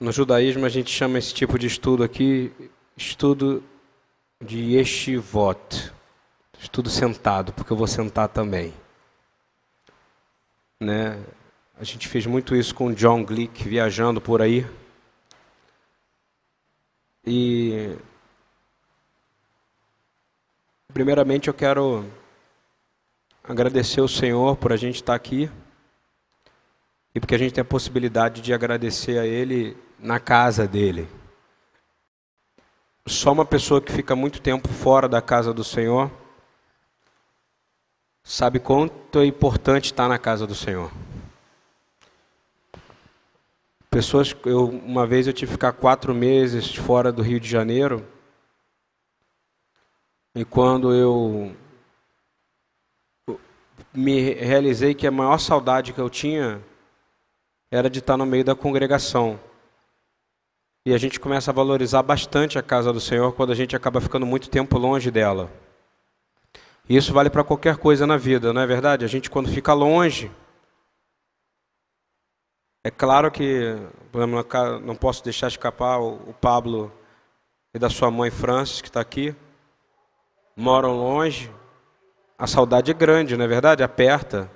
No judaísmo a gente chama esse tipo de estudo aqui estudo de yeshivot, estudo sentado, porque eu vou sentar também. Né? A gente fez muito isso com John Glick viajando por aí. E primeiramente eu quero agradecer o Senhor por a gente estar aqui e porque a gente tem a possibilidade de agradecer a Ele na casa dele. Só uma pessoa que fica muito tempo fora da casa do Senhor sabe quanto é importante estar na casa do Senhor. Pessoas, eu, uma vez eu tive que ficar quatro meses fora do Rio de Janeiro e quando eu me realizei que a maior saudade que eu tinha era de estar no meio da congregação. E a gente começa a valorizar bastante a casa do Senhor quando a gente acaba ficando muito tempo longe dela. E isso vale para qualquer coisa na vida, não é verdade? A gente, quando fica longe. É claro que não posso deixar escapar o Pablo e da sua mãe Francis, que está aqui. Moram longe. A saudade é grande, não é verdade? Aperta.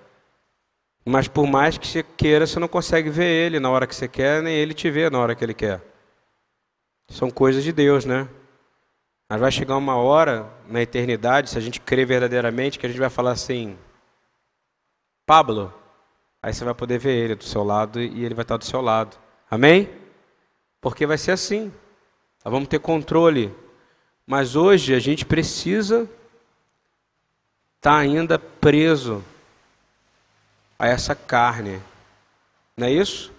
Mas por mais que você queira, você não consegue ver ele na hora que você quer, nem ele te vê na hora que ele quer. São coisas de Deus, né? Mas vai chegar uma hora na eternidade, se a gente crer verdadeiramente, que a gente vai falar assim: Pablo, aí você vai poder ver ele do seu lado e ele vai estar do seu lado. Amém? Porque vai ser assim. Nós vamos ter controle. Mas hoje a gente precisa estar ainda preso a essa carne. Não é isso?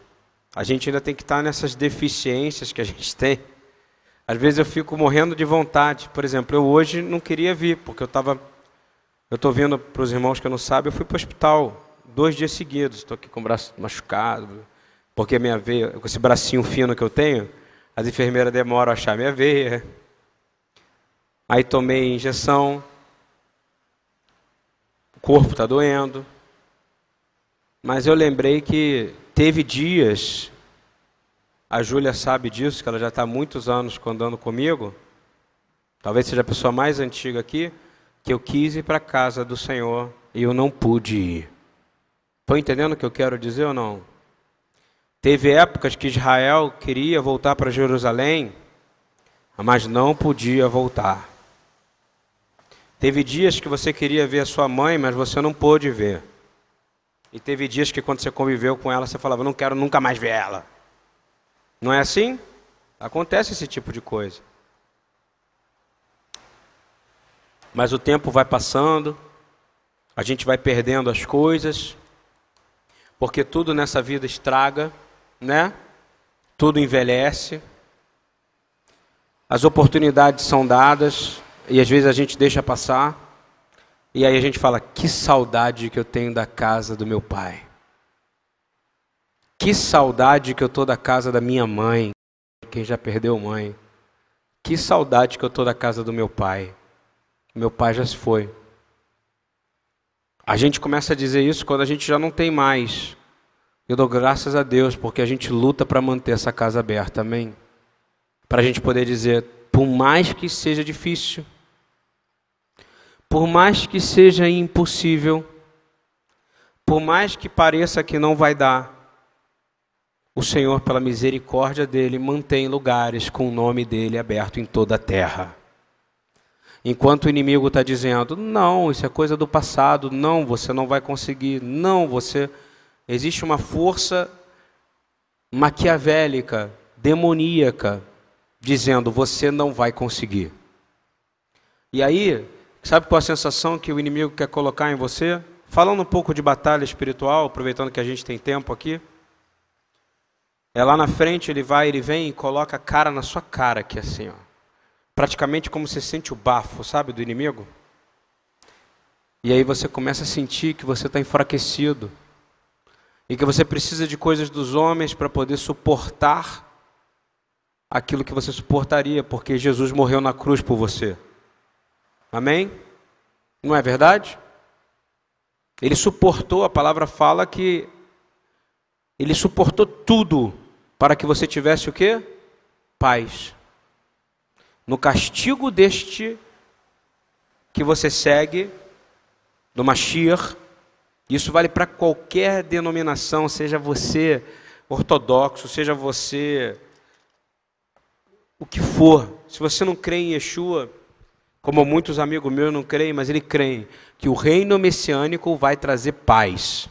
A gente ainda tem que estar nessas deficiências que a gente tem. Às vezes eu fico morrendo de vontade. Por exemplo, eu hoje não queria vir, porque eu estava. Eu estou vindo para os irmãos que não sabem, eu fui para o hospital dois dias seguidos. Estou aqui com o braço machucado, porque minha veia, com esse bracinho fino que eu tenho, as enfermeiras demoram a achar minha veia. Aí tomei injeção, o corpo está doendo. Mas eu lembrei que teve dias, a Júlia sabe disso, que ela já está há muitos anos andando comigo, talvez seja a pessoa mais antiga aqui, que eu quis ir para a casa do Senhor e eu não pude ir. Estão entendendo o que eu quero dizer ou não? Teve épocas que Israel queria voltar para Jerusalém, mas não podia voltar. Teve dias que você queria ver a sua mãe, mas você não pôde ver. E teve dias que quando você conviveu com ela, você falava, não quero nunca mais ver ela. Não é assim? Acontece esse tipo de coisa. Mas o tempo vai passando, a gente vai perdendo as coisas, porque tudo nessa vida estraga, né? Tudo envelhece. As oportunidades são dadas e às vezes a gente deixa passar. E aí a gente fala: que saudade que eu tenho da casa do meu pai. Que saudade que eu tô da casa da minha mãe. Quem já perdeu mãe. Que saudade que eu tô da casa do meu pai. Meu pai já se foi. A gente começa a dizer isso quando a gente já não tem mais. Eu dou graças a Deus porque a gente luta para manter essa casa aberta, amém? Para a gente poder dizer, por mais que seja difícil, por mais que seja impossível, por mais que pareça que não vai dar, o Senhor, pela misericórdia dele, mantém lugares com o nome dele aberto em toda a terra. Enquanto o inimigo está dizendo: não, isso é coisa do passado, não, você não vai conseguir, não, você. Existe uma força maquiavélica, demoníaca, dizendo: você não vai conseguir. E aí, Sabe qual a sensação que o inimigo quer colocar em você? Falando um pouco de batalha espiritual, aproveitando que a gente tem tempo aqui. É lá na frente, ele vai, ele vem e coloca a cara na sua cara aqui assim, ó. Praticamente como você sente o bafo, sabe, do inimigo. E aí você começa a sentir que você está enfraquecido. E que você precisa de coisas dos homens para poder suportar aquilo que você suportaria, porque Jesus morreu na cruz por você. Amém? Não é verdade? Ele suportou, a palavra fala que ele suportou tudo para que você tivesse o quê? Paz. No castigo deste que você segue, do Mashiach, isso vale para qualquer denominação, seja você ortodoxo, seja você o que for. Se você não crê em Yeshua, como muitos amigos meus não creem, mas ele creem que o reino messiânico vai trazer paz.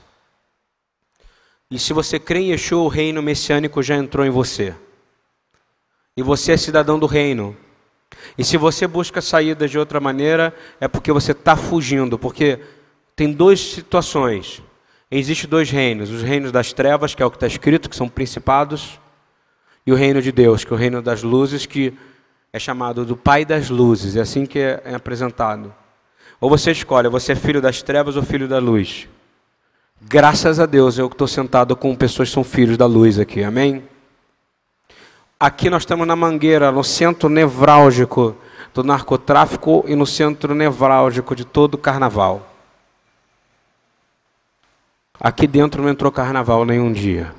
E se você crê em Yeshua, o reino messiânico já entrou em você. E você é cidadão do reino. E se você busca saídas de outra maneira, é porque você está fugindo. Porque tem duas situações. Existem dois reinos: os reinos das trevas, que é o que está escrito, que são principados, e o reino de Deus, que é o reino das luzes, que é chamado do Pai das luzes. É assim que é, é apresentado. Ou você escolhe, você é filho das trevas ou filho da luz. Graças a Deus eu estou sentado com pessoas que são filhos da luz aqui, amém? Aqui nós estamos na Mangueira, no centro nevrálgico do narcotráfico e no centro nevrálgico de todo o carnaval. Aqui dentro não entrou carnaval nenhum dia.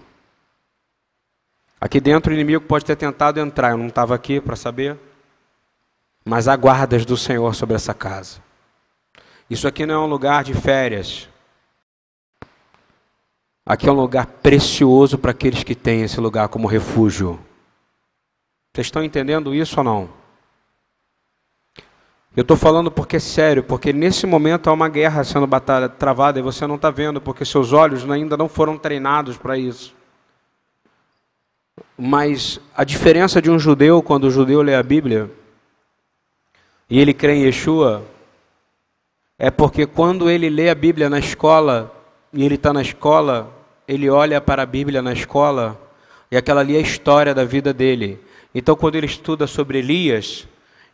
Aqui dentro o inimigo pode ter tentado entrar, eu não estava aqui para saber. Mas há guardas do Senhor sobre essa casa. Isso aqui não é um lugar de férias. Aqui é um lugar precioso para aqueles que têm esse lugar como refúgio. Vocês estão entendendo isso ou não? Eu estou falando porque é sério, porque nesse momento há uma guerra sendo batalha, travada e você não está vendo, porque seus olhos ainda não foram treinados para isso. Mas a diferença de um judeu, quando o judeu lê a Bíblia, e ele crê em Yeshua, é porque quando ele lê a Bíblia na escola, e ele está na escola, ele olha para a Bíblia na escola e aquela ali é a história da vida dele. Então, quando ele estuda sobre Elias,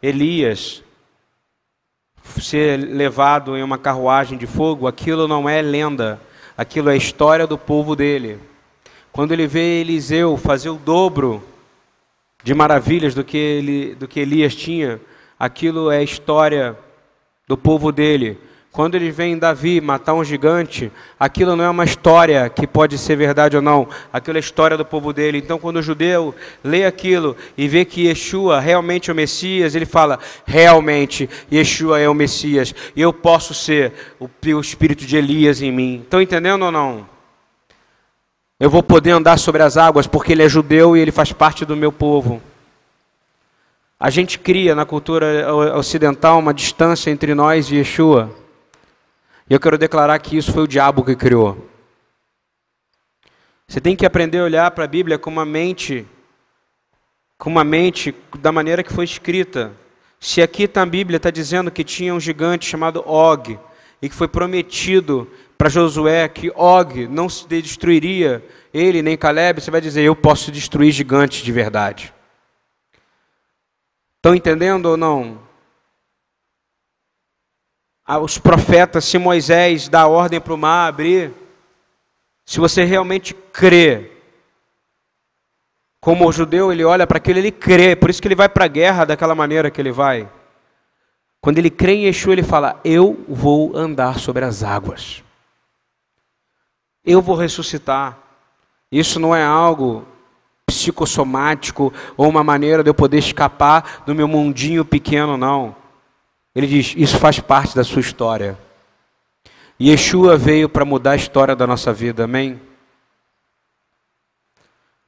Elias ser levado em uma carruagem de fogo, aquilo não é lenda, aquilo é história do povo dele. Quando ele vê Eliseu fazer o dobro de maravilhas do que, ele, do que Elias tinha, aquilo é história do povo dele. Quando eles veem Davi matar um gigante, aquilo não é uma história que pode ser verdade ou não, aquilo é história do povo dele. Então, quando o judeu lê aquilo e vê que Yeshua realmente é o Messias, ele fala: realmente, Yeshua é o Messias, e eu posso ser o, o espírito de Elias em mim. Estão entendendo ou não? Eu vou poder andar sobre as águas porque ele é judeu e ele faz parte do meu povo. A gente cria na cultura ocidental uma distância entre nós e Yeshua. E eu quero declarar que isso foi o diabo que criou. Você tem que aprender a olhar para a Bíblia com uma mente, com uma mente da maneira que foi escrita. Se aqui está a Bíblia está dizendo que tinha um gigante chamado Og e que foi prometido para Josué que Og não se destruiria, ele nem Caleb, você vai dizer: Eu posso destruir gigantes de verdade. Estão entendendo ou não? Os profetas, se Moisés dá ordem para o mar abrir, se você realmente crê, como o judeu, ele olha para aquilo, ele crê, por isso que ele vai para a guerra daquela maneira que ele vai. Quando ele crê em Yeshua, ele fala: Eu vou andar sobre as águas, eu vou ressuscitar. Isso não é algo psicossomático ou uma maneira de eu poder escapar do meu mundinho pequeno, não. Ele diz: Isso faz parte da sua história. E Yeshua veio para mudar a história da nossa vida, amém?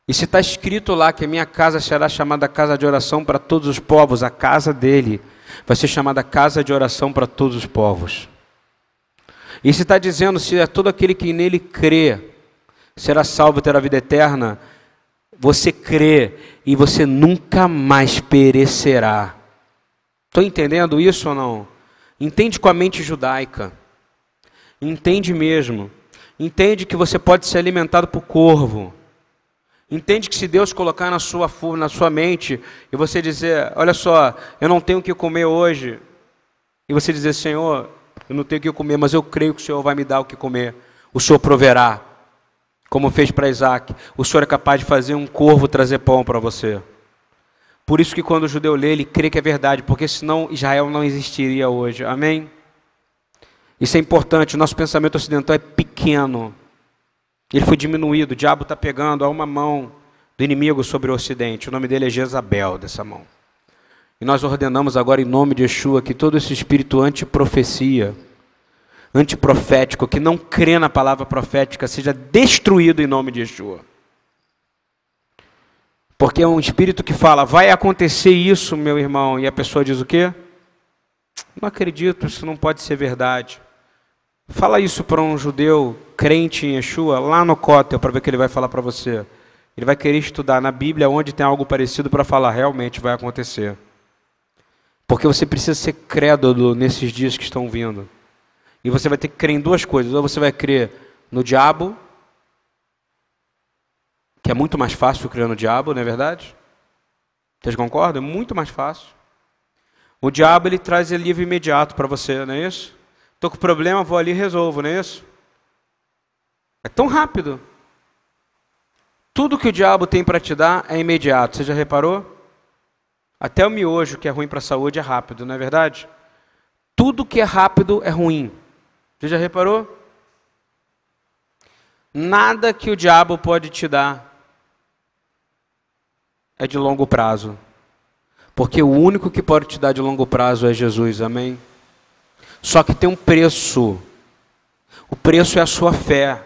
E se está escrito lá que a minha casa será chamada casa de oração para todos os povos, a casa dele vai ser chamada casa de oração para todos os povos. E se está dizendo, se é todo aquele que nele crê, será salvo e terá vida eterna, você crê e você nunca mais perecerá. Estão entendendo isso ou não? Entende com a mente judaica. Entende mesmo. Entende que você pode ser alimentado por corvo. Entende que se Deus colocar na sua, na sua mente e você dizer, olha só, eu não tenho o que comer hoje, e você dizer, Senhor, eu não tenho o que comer, mas eu creio que o Senhor vai me dar o que comer, o Senhor proverá, como fez para Isaac, o Senhor é capaz de fazer um corvo trazer pão para você. Por isso que quando o judeu lê, ele crê que é verdade, porque senão Israel não existiria hoje. Amém? Isso é importante, o nosso pensamento ocidental é pequeno. Ele foi diminuído, o diabo está pegando a uma mão do inimigo sobre o ocidente. O nome dele é Jezabel, dessa mão. E nós ordenamos agora, em nome de Yeshua, que todo esse espírito anti-profecia, antiprofético, que não crê na palavra profética, seja destruído em nome de Yeshua. Porque é um espírito que fala, vai acontecer isso, meu irmão, e a pessoa diz o quê? Não acredito, isso não pode ser verdade. Fala isso para um judeu crente em Yeshua, lá no Cótel, para ver o que ele vai falar para você. Ele vai querer estudar na Bíblia onde tem algo parecido para falar, realmente vai acontecer. Porque você precisa ser crédulo nesses dias que estão vindo. E você vai ter que crer em duas coisas. Ou você vai crer no diabo, que é muito mais fácil crer no diabo, não é verdade? Vocês concordam? É muito mais fácil. O diabo ele traz alívio imediato para você, não é isso? Estou com problema, vou ali e resolvo, não é isso? É tão rápido. Tudo que o diabo tem para te dar é imediato. Você já reparou? Até o miojo, que é ruim para a saúde, é rápido, não é verdade? Tudo que é rápido é ruim. Você já reparou? Nada que o diabo pode te dar é de longo prazo. Porque o único que pode te dar de longo prazo é Jesus, amém? Só que tem um preço. O preço é a sua fé.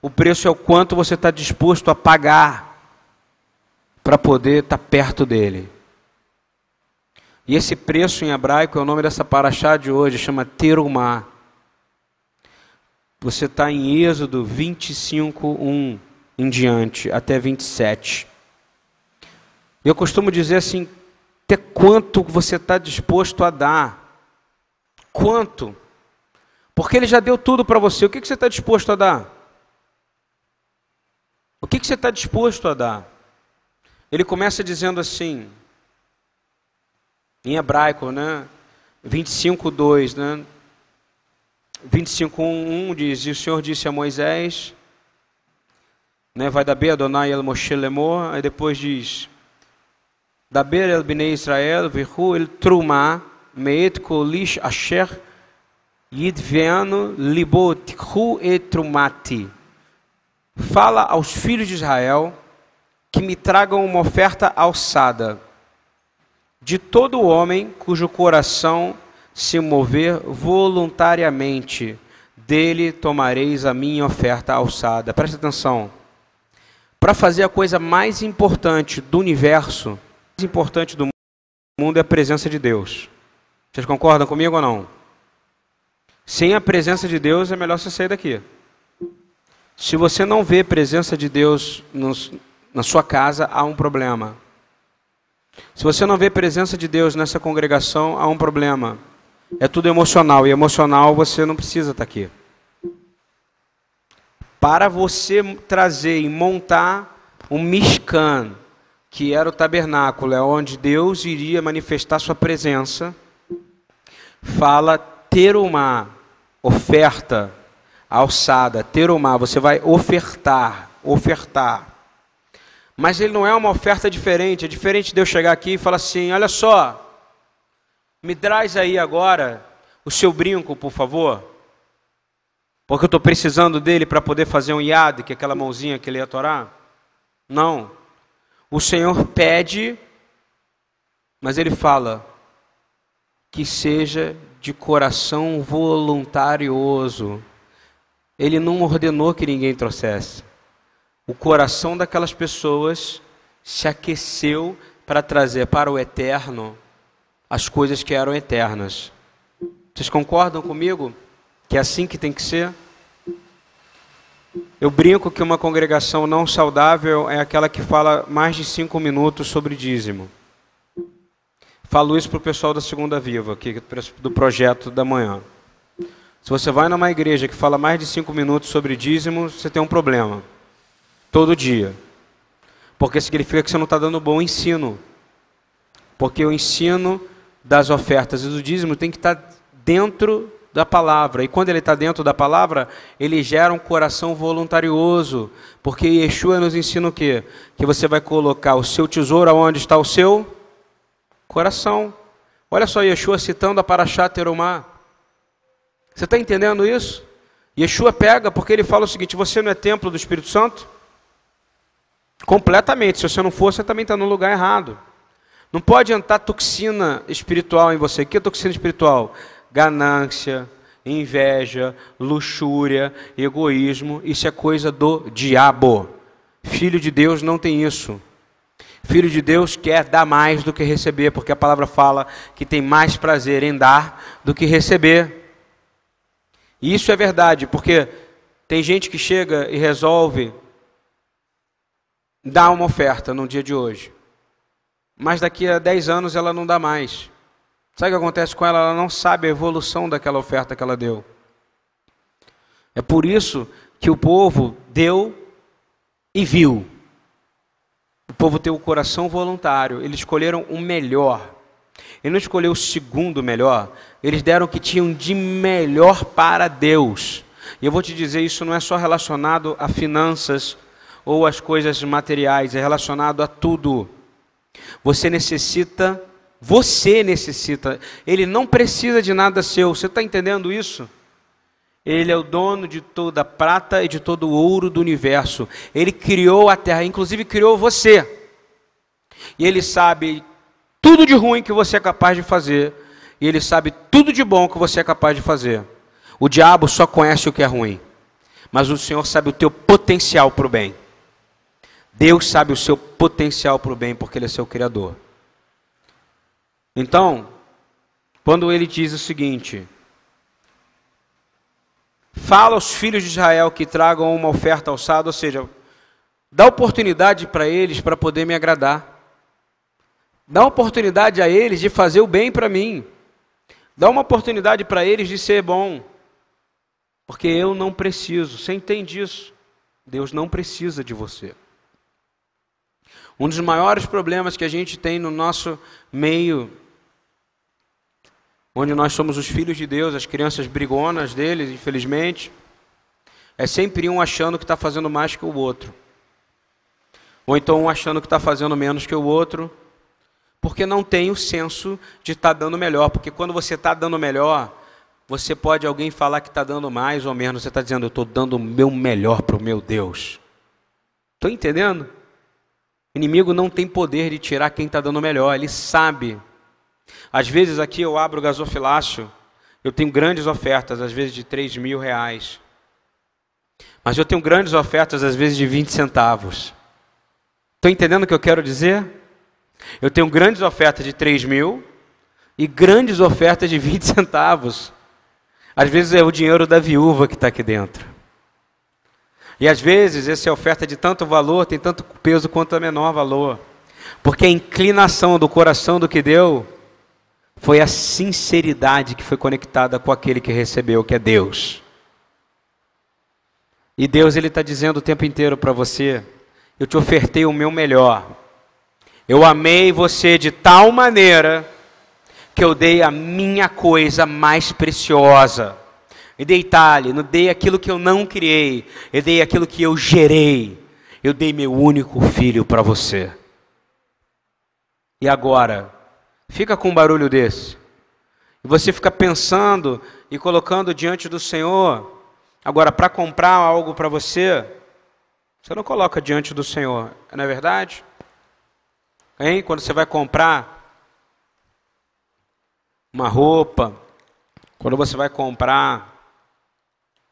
O preço é o quanto você está disposto a pagar para poder estar tá perto dele. E esse preço em hebraico é o nome dessa paraxá de hoje, chama Terumá. Você está em Êxodo 25, 1 em diante, até 27. Eu costumo dizer assim, até quanto você está disposto a dar. Quanto? Porque ele já deu tudo para você. O que, que você está disposto a dar? O que, que você está disposto a dar? Ele começa dizendo assim, em hebraico, né? 25, 2, né? 25, 1, 1 diz, e o Senhor disse a Moisés, né? Vai da B, Adonai el Moshe Lemor, aí depois diz, Daber el Bnei Israel, vihu el Truma, Meet kolish asher yidveanu libo tikhu etrumati. Fala aos filhos de Israel que me tragam uma oferta alçada de todo homem cujo coração se mover voluntariamente, dele tomareis a minha oferta alçada. Presta atenção. Para fazer a coisa mais importante do universo, mais importante do mundo é a presença de Deus. Vocês concordam comigo ou não? Sem a presença de Deus é melhor você sair daqui. Se você não vê presença de Deus no, na sua casa, há um problema. Se você não vê presença de Deus nessa congregação, há um problema. É tudo emocional, e emocional você não precisa estar aqui. Para você trazer e montar um Mishkan, que era o tabernáculo, é onde Deus iria manifestar sua presença, fala ter uma oferta alçada, ter uma, você vai ofertar, ofertar. Mas ele não é uma oferta diferente, é diferente de eu chegar aqui e falar assim: olha só, me traz aí agora o seu brinco, por favor, porque eu estou precisando dele para poder fazer um iad, que é aquela mãozinha que ele ia torar. Não. O Senhor pede, mas ele fala: que seja de coração voluntarioso. Ele não ordenou que ninguém trouxesse. O coração daquelas pessoas se aqueceu para trazer para o eterno as coisas que eram eternas. Vocês concordam comigo que é assim que tem que ser? Eu brinco que uma congregação não saudável é aquela que fala mais de cinco minutos sobre dízimo. Falo isso para o pessoal da Segunda Viva, aqui, do projeto da manhã. Se você vai numa igreja que fala mais de cinco minutos sobre dízimo, você tem um problema. Todo dia. Porque significa que você não está dando bom ensino. Porque o ensino das ofertas e do dízimo tem que estar tá dentro da palavra. E quando ele está dentro da palavra, ele gera um coração voluntarioso. Porque Yeshua nos ensina o quê? Que você vai colocar o seu tesouro aonde está o seu coração. Olha só Yeshua citando a Paraxá Terumá. Você está entendendo isso? Yeshua pega porque ele fala o seguinte: você não é templo do Espírito Santo? Completamente. Se você não for, você também está no lugar errado. Não pode entrar toxina espiritual em você. O que é toxina espiritual? Ganância, inveja, luxúria, egoísmo. Isso é coisa do diabo. Filho de Deus não tem isso. Filho de Deus quer dar mais do que receber, porque a palavra fala que tem mais prazer em dar do que receber. E isso é verdade, porque tem gente que chega e resolve dar uma oferta no dia de hoje mas daqui a 10 anos ela não dá mais. Sabe o que acontece com ela? Ela não sabe a evolução daquela oferta que ela deu. É por isso que o povo deu e viu. O povo tem o coração voluntário. Eles escolheram o melhor. Ele não escolheu o segundo melhor. Eles deram o que tinham de melhor para Deus. E eu vou te dizer, isso não é só relacionado a finanças ou às coisas materiais, é relacionado a tudo. Você necessita, você necessita, ele não precisa de nada seu. Você está entendendo isso? Ele é o dono de toda a prata e de todo o ouro do universo. Ele criou a terra, inclusive criou você. E ele sabe tudo de ruim que você é capaz de fazer. E ele sabe tudo de bom que você é capaz de fazer. O diabo só conhece o que é ruim. Mas o Senhor sabe o teu potencial para o bem. Deus sabe o seu potencial para o bem, porque Ele é seu Criador. Então, quando ele diz o seguinte: Fala aos filhos de Israel que tragam uma oferta alçada, ou seja, dá oportunidade para eles para poder me agradar. Dá oportunidade a eles de fazer o bem para mim. Dá uma oportunidade para eles de ser bom. Porque eu não preciso. Você entende isso? Deus não precisa de você. Um dos maiores problemas que a gente tem no nosso meio, onde nós somos os filhos de Deus, as crianças brigonas deles, infelizmente, é sempre um achando que está fazendo mais que o outro. Ou então um achando que está fazendo menos que o outro, porque não tem o senso de estar tá dando melhor. Porque quando você está dando melhor, você pode alguém falar que está dando mais ou menos, você está dizendo, eu estou dando o meu melhor para o meu Deus. Estou entendendo? O inimigo não tem poder de tirar quem está dando melhor, ele sabe. Às vezes aqui eu abro o gasofilácio, eu tenho grandes ofertas, às vezes de 3 mil reais. Mas eu tenho grandes ofertas, às vezes de 20 centavos. Estão entendendo o que eu quero dizer? Eu tenho grandes ofertas de 3 mil e grandes ofertas de 20 centavos. Às vezes é o dinheiro da viúva que está aqui dentro. E às vezes essa oferta de tanto valor tem tanto peso quanto a menor valor. Porque a inclinação do coração do que deu foi a sinceridade que foi conectada com aquele que recebeu, que é Deus. E Deus ele está dizendo o tempo inteiro para você: eu te ofertei o meu melhor. Eu amei você de tal maneira que eu dei a minha coisa mais preciosa. Eu dei talhe, não dei aquilo que eu não criei, eu dei aquilo que eu gerei. Eu dei meu único filho para você. E agora, fica com um barulho desse. E você fica pensando e colocando diante do Senhor. Agora, para comprar algo para você, você não coloca diante do Senhor, não é verdade? Hein? Quando você vai comprar uma roupa, quando você vai comprar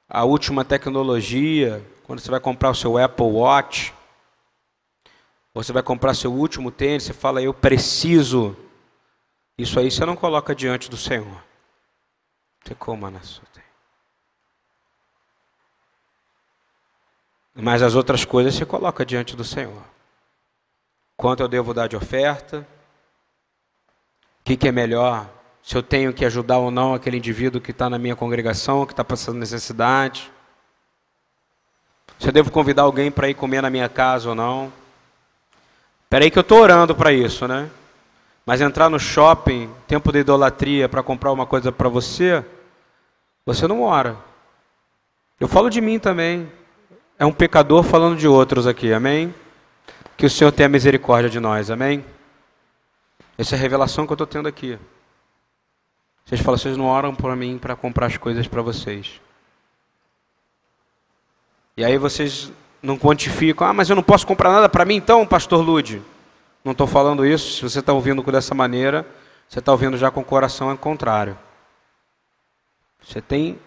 a última tecnologia, quando você vai comprar o seu Apple Watch, você vai comprar seu último tênis, você fala, eu preciso. Isso aí você não coloca diante do Senhor. Você coma na sua Mas as outras coisas você coloca diante do Senhor. Quanto eu devo dar de oferta? O que, que é melhor? se eu tenho que ajudar ou não aquele indivíduo que está na minha congregação, que está passando necessidade, se eu devo convidar alguém para ir comer na minha casa ou não. Espera aí que eu estou orando para isso, né? Mas entrar no shopping, tempo de idolatria, para comprar uma coisa para você, você não ora. Eu falo de mim também. É um pecador falando de outros aqui, amém? Que o Senhor tenha misericórdia de nós, amém? Essa é a revelação que eu estou tendo aqui. Vocês falam, vocês não oram por mim para comprar as coisas para vocês. E aí vocês não quantificam. Ah, mas eu não posso comprar nada para mim então, pastor Lude. Não estou falando isso. Se você está ouvindo dessa maneira, você está ouvindo já com o coração ao contrário. Você tem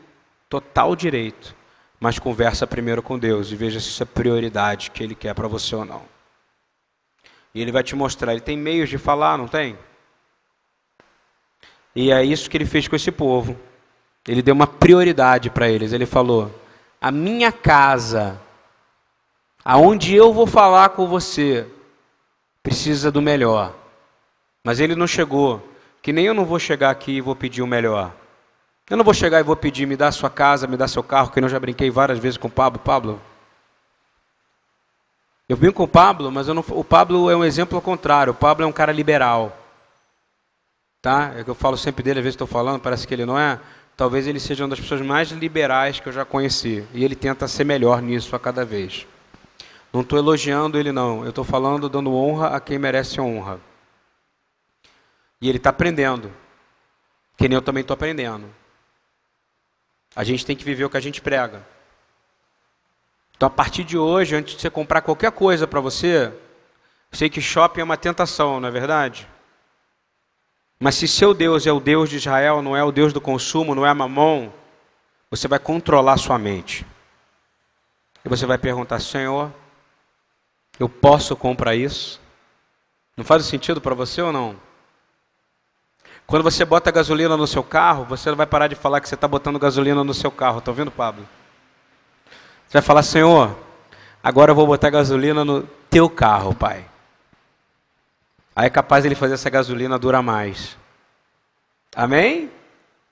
total direito, mas conversa primeiro com Deus e veja se isso é prioridade que Ele quer para você ou não. E Ele vai te mostrar. Ele tem meios de falar, não tem? E é isso que Ele fez com esse povo. Ele deu uma prioridade para eles. Ele falou: A minha casa, aonde eu vou falar com você, precisa do melhor. Mas ele não chegou, que nem eu não vou chegar aqui e vou pedir o melhor. Eu não vou chegar e vou pedir, me dá sua casa, me dá seu carro, que eu já brinquei várias vezes com o Pablo. Pablo, eu vim com o Pablo, mas não, o Pablo é um exemplo ao contrário. O Pablo é um cara liberal. Tá? É que eu falo sempre dele, às vezes estou falando, parece que ele não é. Talvez ele seja uma das pessoas mais liberais que eu já conheci. E ele tenta ser melhor nisso a cada vez. Não estou elogiando ele, não. Eu estou falando, dando honra a quem merece honra. E ele está aprendendo. Que nem eu também estou aprendendo. A gente tem que viver o que a gente prega. Então, a partir de hoje, antes de você comprar qualquer coisa para você, sei que shopping é uma tentação, não é verdade? Mas se seu Deus é o Deus de Israel, não é o Deus do consumo, não é mamon, você vai controlar sua mente. E você vai perguntar, Senhor, eu posso comprar isso? Não faz sentido para você ou não? Quando você bota gasolina no seu carro, você não vai parar de falar que você está botando gasolina no seu carro. Está ouvindo, Pablo? Você vai falar, Senhor, agora eu vou botar gasolina no teu carro, Pai. Aí é capaz ele fazer essa gasolina durar mais. Amém?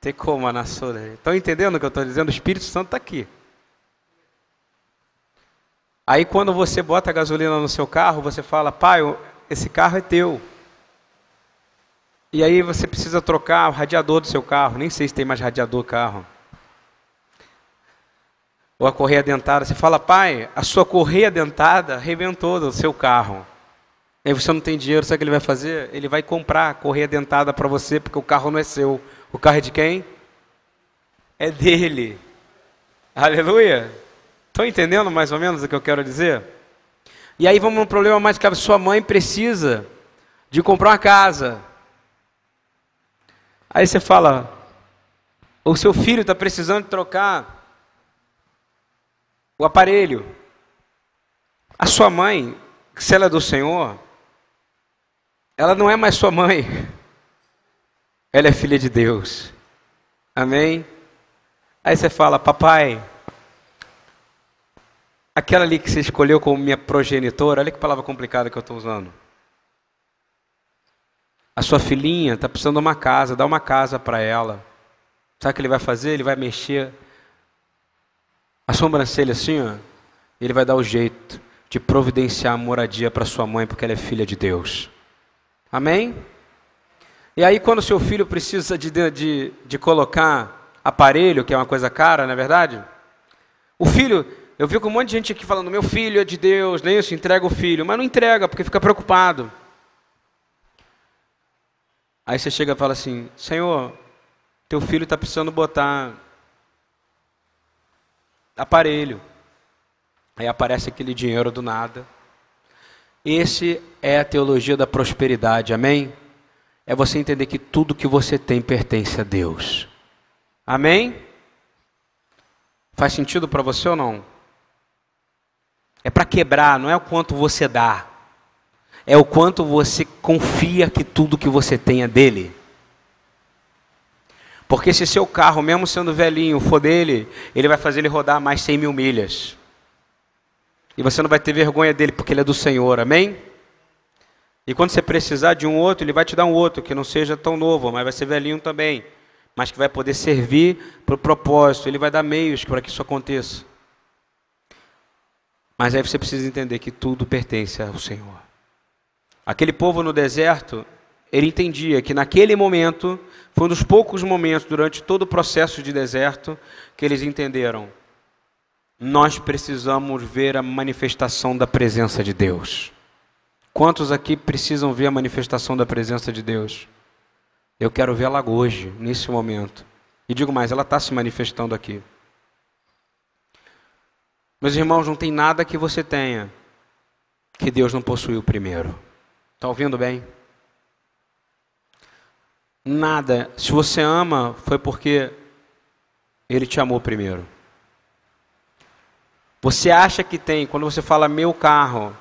Tem como, Anassura. Estão entendendo o que eu estou dizendo? O Espírito Santo está aqui. Aí quando você bota a gasolina no seu carro, você fala, pai, esse carro é teu. E aí você precisa trocar o radiador do seu carro. Nem sei se tem mais radiador carro. Ou a correia dentada. Você fala, pai, a sua correia dentada arrebentou do seu carro. E aí você não tem dinheiro, sabe o que ele vai fazer? Ele vai comprar a correia dentada para você, porque o carro não é seu. O carro é de quem? É dele. Aleluia. Estão entendendo mais ou menos o que eu quero dizer? E aí vamos no problema mais a sua mãe precisa de comprar uma casa. Aí você fala, o seu filho está precisando trocar o aparelho. A sua mãe, se ela é do Senhor, ela não é mais sua mãe. Ela é filha de Deus. Amém? Aí você fala, papai, aquela ali que você escolheu como minha progenitora, olha que palavra complicada que eu estou usando. A sua filhinha está precisando de uma casa, dá uma casa para ela. Sabe o que ele vai fazer? Ele vai mexer a sobrancelha assim, ó. Ele vai dar o jeito de providenciar a moradia para sua mãe, porque ela é filha de Deus. Amém? E aí, quando seu filho precisa de, de, de colocar aparelho, que é uma coisa cara, não é verdade? O filho, eu vi com um monte de gente aqui falando: meu filho é de Deus, nem isso, entrega o filho. Mas não entrega, porque fica preocupado. Aí você chega e fala assim: Senhor, teu filho está precisando botar aparelho. Aí aparece aquele dinheiro do nada. Esse é a teologia da prosperidade, amém? É você entender que tudo que você tem pertence a Deus. Amém? Faz sentido para você ou não? É para quebrar, não é o quanto você dá é o quanto você confia que tudo que você tem é dele. Porque se seu carro, mesmo sendo velhinho, for dele, ele vai fazer ele rodar mais 100 mil milhas. E você não vai ter vergonha dele, porque ele é do Senhor, amém? E quando você precisar de um outro, ele vai te dar um outro, que não seja tão novo, mas vai ser velhinho também. Mas que vai poder servir para o propósito. Ele vai dar meios para que isso aconteça. Mas aí você precisa entender que tudo pertence ao Senhor. Aquele povo no deserto, ele entendia que naquele momento, foi um dos poucos momentos durante todo o processo de deserto que eles entenderam. Nós precisamos ver a manifestação da presença de Deus. Quantos aqui precisam ver a manifestação da presença de Deus? Eu quero vê-la hoje, nesse momento. E digo mais, ela está se manifestando aqui. Meus irmãos, não tem nada que você tenha que Deus não possuiu primeiro. Está ouvindo bem? Nada. Se você ama, foi porque Ele te amou primeiro. Você acha que tem, quando você fala meu carro,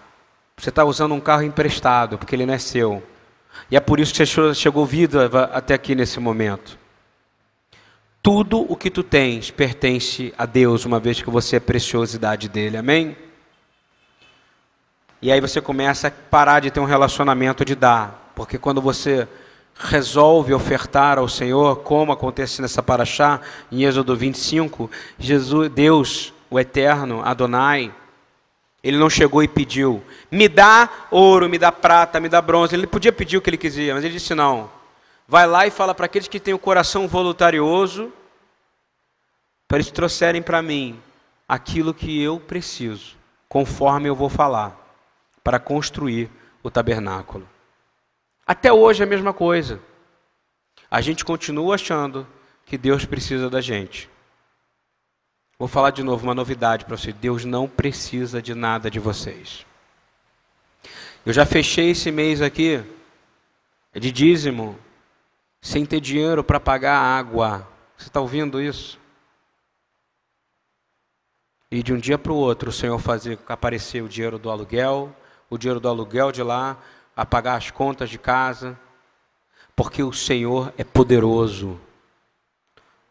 você está usando um carro emprestado, porque ele não é seu. E é por isso que você chegou vida até aqui nesse momento. Tudo o que tu tens pertence a Deus, uma vez que você é preciosidade dele. Amém? E aí você começa a parar de ter um relacionamento de dar. Porque quando você resolve ofertar ao Senhor, como acontece nessa paraxá, em Êxodo 25, Jesus, Deus, o Eterno, Adonai, ele não chegou e pediu, me dá ouro, me dá prata, me dá bronze. Ele podia pedir o que ele quisia, mas ele disse não. Vai lá e fala para aqueles que têm o coração voluntarioso, para eles trouxerem para mim aquilo que eu preciso, conforme eu vou falar, para construir o tabernáculo. Até hoje é a mesma coisa. A gente continua achando que Deus precisa da gente. Vou falar de novo uma novidade para você. Deus não precisa de nada de vocês. Eu já fechei esse mês aqui de dízimo sem ter dinheiro para pagar a água. Você está ouvindo isso? E de um dia para o outro o Senhor fazia aparecer o dinheiro do aluguel, o dinheiro do aluguel de lá, a pagar as contas de casa, porque o Senhor é poderoso.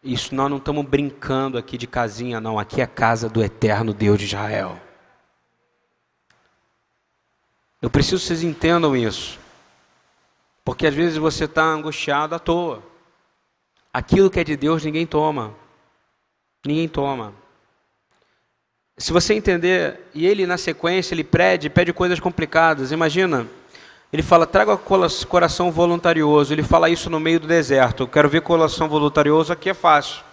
Isso nós não estamos brincando aqui de casinha, não. Aqui é a casa do eterno Deus de Israel. Eu preciso que vocês entendam isso. Porque às vezes você está angustiado à toa. Aquilo que é de Deus ninguém toma. Ninguém toma. Se você entender, e ele na sequência, ele pede, pede coisas complicadas. Imagina, ele fala, traga coração voluntarioso. Ele fala isso no meio do deserto. Eu quero ver coração voluntarioso, aqui é fácil.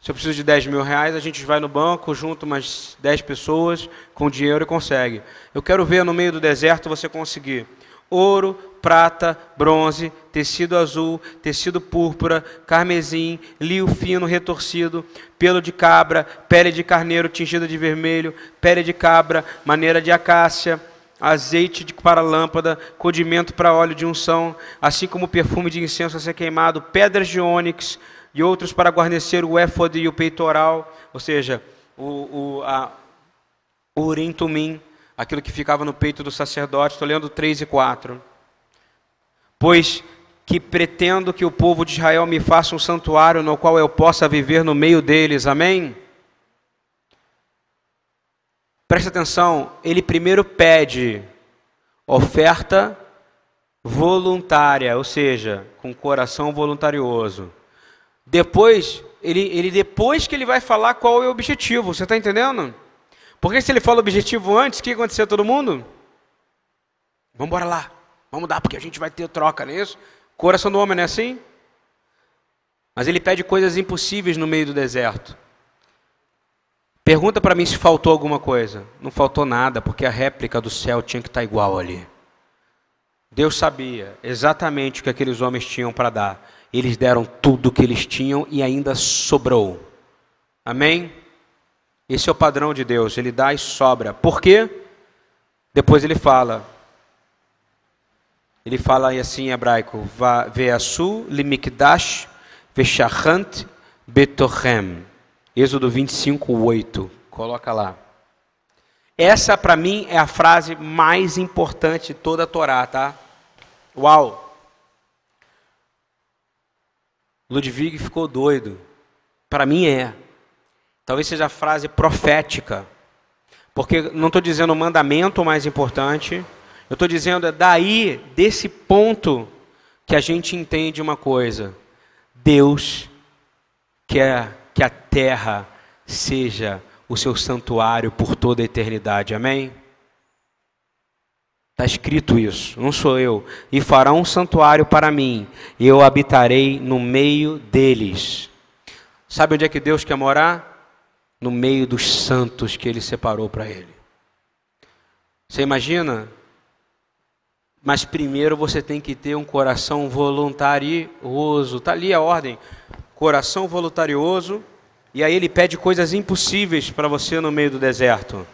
Se eu preciso de 10 mil reais, a gente vai no banco, junto umas 10 pessoas com dinheiro e consegue. Eu quero ver no meio do deserto você conseguir ouro, prata, bronze, tecido azul, tecido púrpura, carmesim, lio fino retorcido, pelo de cabra, pele de carneiro tingida de vermelho, pele de cabra, maneira de acácia, azeite para lâmpada, codimento para óleo de unção, assim como perfume de incenso a ser queimado, pedras de ônix e outros para guarnecer o éfode e o peitoral, ou seja, o, o, a, o urim tumim, aquilo que ficava no peito do sacerdote. Estou lendo 3 e 4. Pois que pretendo que o povo de Israel me faça um santuário no qual eu possa viver no meio deles. Amém? Preste atenção, ele primeiro pede oferta voluntária, ou seja, com coração voluntarioso. Depois, ele, ele depois que ele vai falar qual é o objetivo, você está entendendo? Porque se ele fala o objetivo antes, o que acontecia a todo mundo? Vamos embora lá, vamos dar, porque a gente vai ter troca, não é isso? Coração do homem não é assim? Mas ele pede coisas impossíveis no meio do deserto. Pergunta para mim se faltou alguma coisa. Não faltou nada, porque a réplica do céu tinha que estar tá igual ali. Deus sabia exatamente o que aqueles homens tinham para dar. Eles deram tudo o que eles tinham e ainda sobrou. Amém? Esse é o padrão de Deus, ele dá e sobra. Por quê? Depois ele fala. Ele fala assim em hebraico: Veasu limikdash veshachant betochem. Êxodo 25, 8. Coloca lá. Essa, para mim, é a frase mais importante de toda a Torá, tá? Uau! Ludwig ficou doido. Para mim é. Talvez seja a frase profética. Porque não estou dizendo o mandamento mais importante. Eu estou dizendo é daí, desse ponto, que a gente entende uma coisa. Deus quer que a terra seja o seu santuário por toda a eternidade. Amém? Está escrito isso, não sou eu. E farão um santuário para mim, e eu habitarei no meio deles. Sabe onde é que Deus quer morar? No meio dos santos que ele separou para ele. Você imagina? Mas primeiro você tem que ter um coração voluntarioso. Está ali a ordem coração voluntarioso, E aí ele pede coisas impossíveis para você no meio do deserto.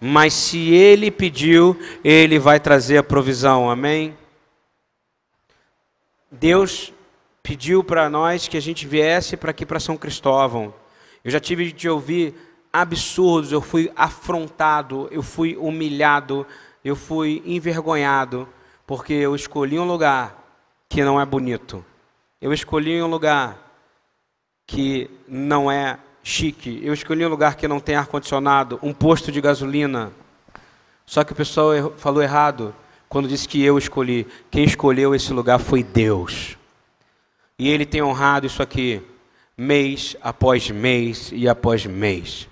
Mas se ele pediu, ele vai trazer a provisão. Amém? Deus pediu para nós que a gente viesse para aqui para São Cristóvão. Eu já tive de ouvir absurdos, eu fui afrontado, eu fui humilhado, eu fui envergonhado, porque eu escolhi um lugar que não é bonito. Eu escolhi um lugar que não é chique. Eu escolhi um lugar que não tem ar-condicionado, um posto de gasolina. Só que o pessoal falou errado quando disse que eu escolhi. Quem escolheu esse lugar foi Deus. E Ele tem honrado isso aqui, mês após mês e após mês.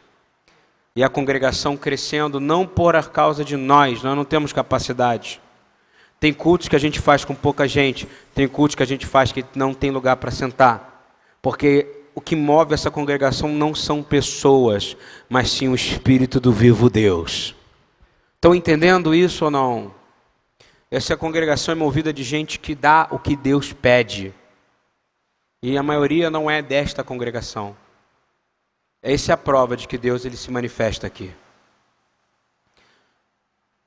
E a congregação crescendo não por causa de nós, nós não temos capacidade. Tem cultos que a gente faz com pouca gente, tem cultos que a gente faz que não tem lugar para sentar. Porque o que move essa congregação não são pessoas, mas sim o Espírito do vivo Deus. Estão entendendo isso ou não? Essa congregação é movida de gente que dá o que Deus pede. E a maioria não é desta congregação. Essa é a prova de que Deus ele se manifesta aqui.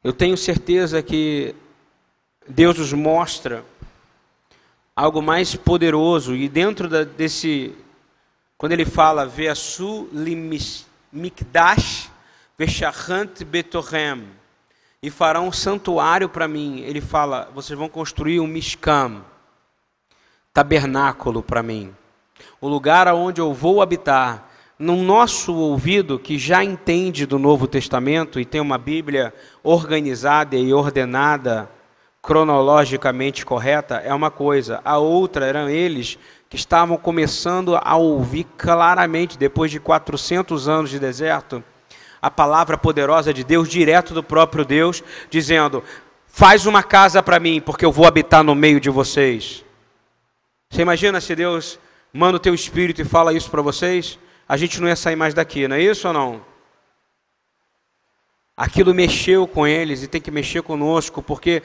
Eu tenho certeza que Deus nos mostra algo mais poderoso e dentro da, desse quando ele fala Veasu limikdash veshachant betorem e farão um santuário para mim. Ele fala, vocês vão construir um Mishkam, tabernáculo para mim. O lugar aonde eu vou habitar. No nosso ouvido, que já entende do Novo Testamento e tem uma Bíblia organizada e ordenada, cronologicamente correta, é uma coisa. A outra eram eles que estavam começando a ouvir claramente, depois de 400 anos de deserto, a palavra poderosa de Deus, direto do próprio Deus, dizendo: Faz uma casa para mim, porque eu vou habitar no meio de vocês. Você imagina se Deus manda o teu espírito e fala isso para vocês? A gente não ia sair mais daqui, não é isso ou não? Aquilo mexeu com eles e tem que mexer conosco, porque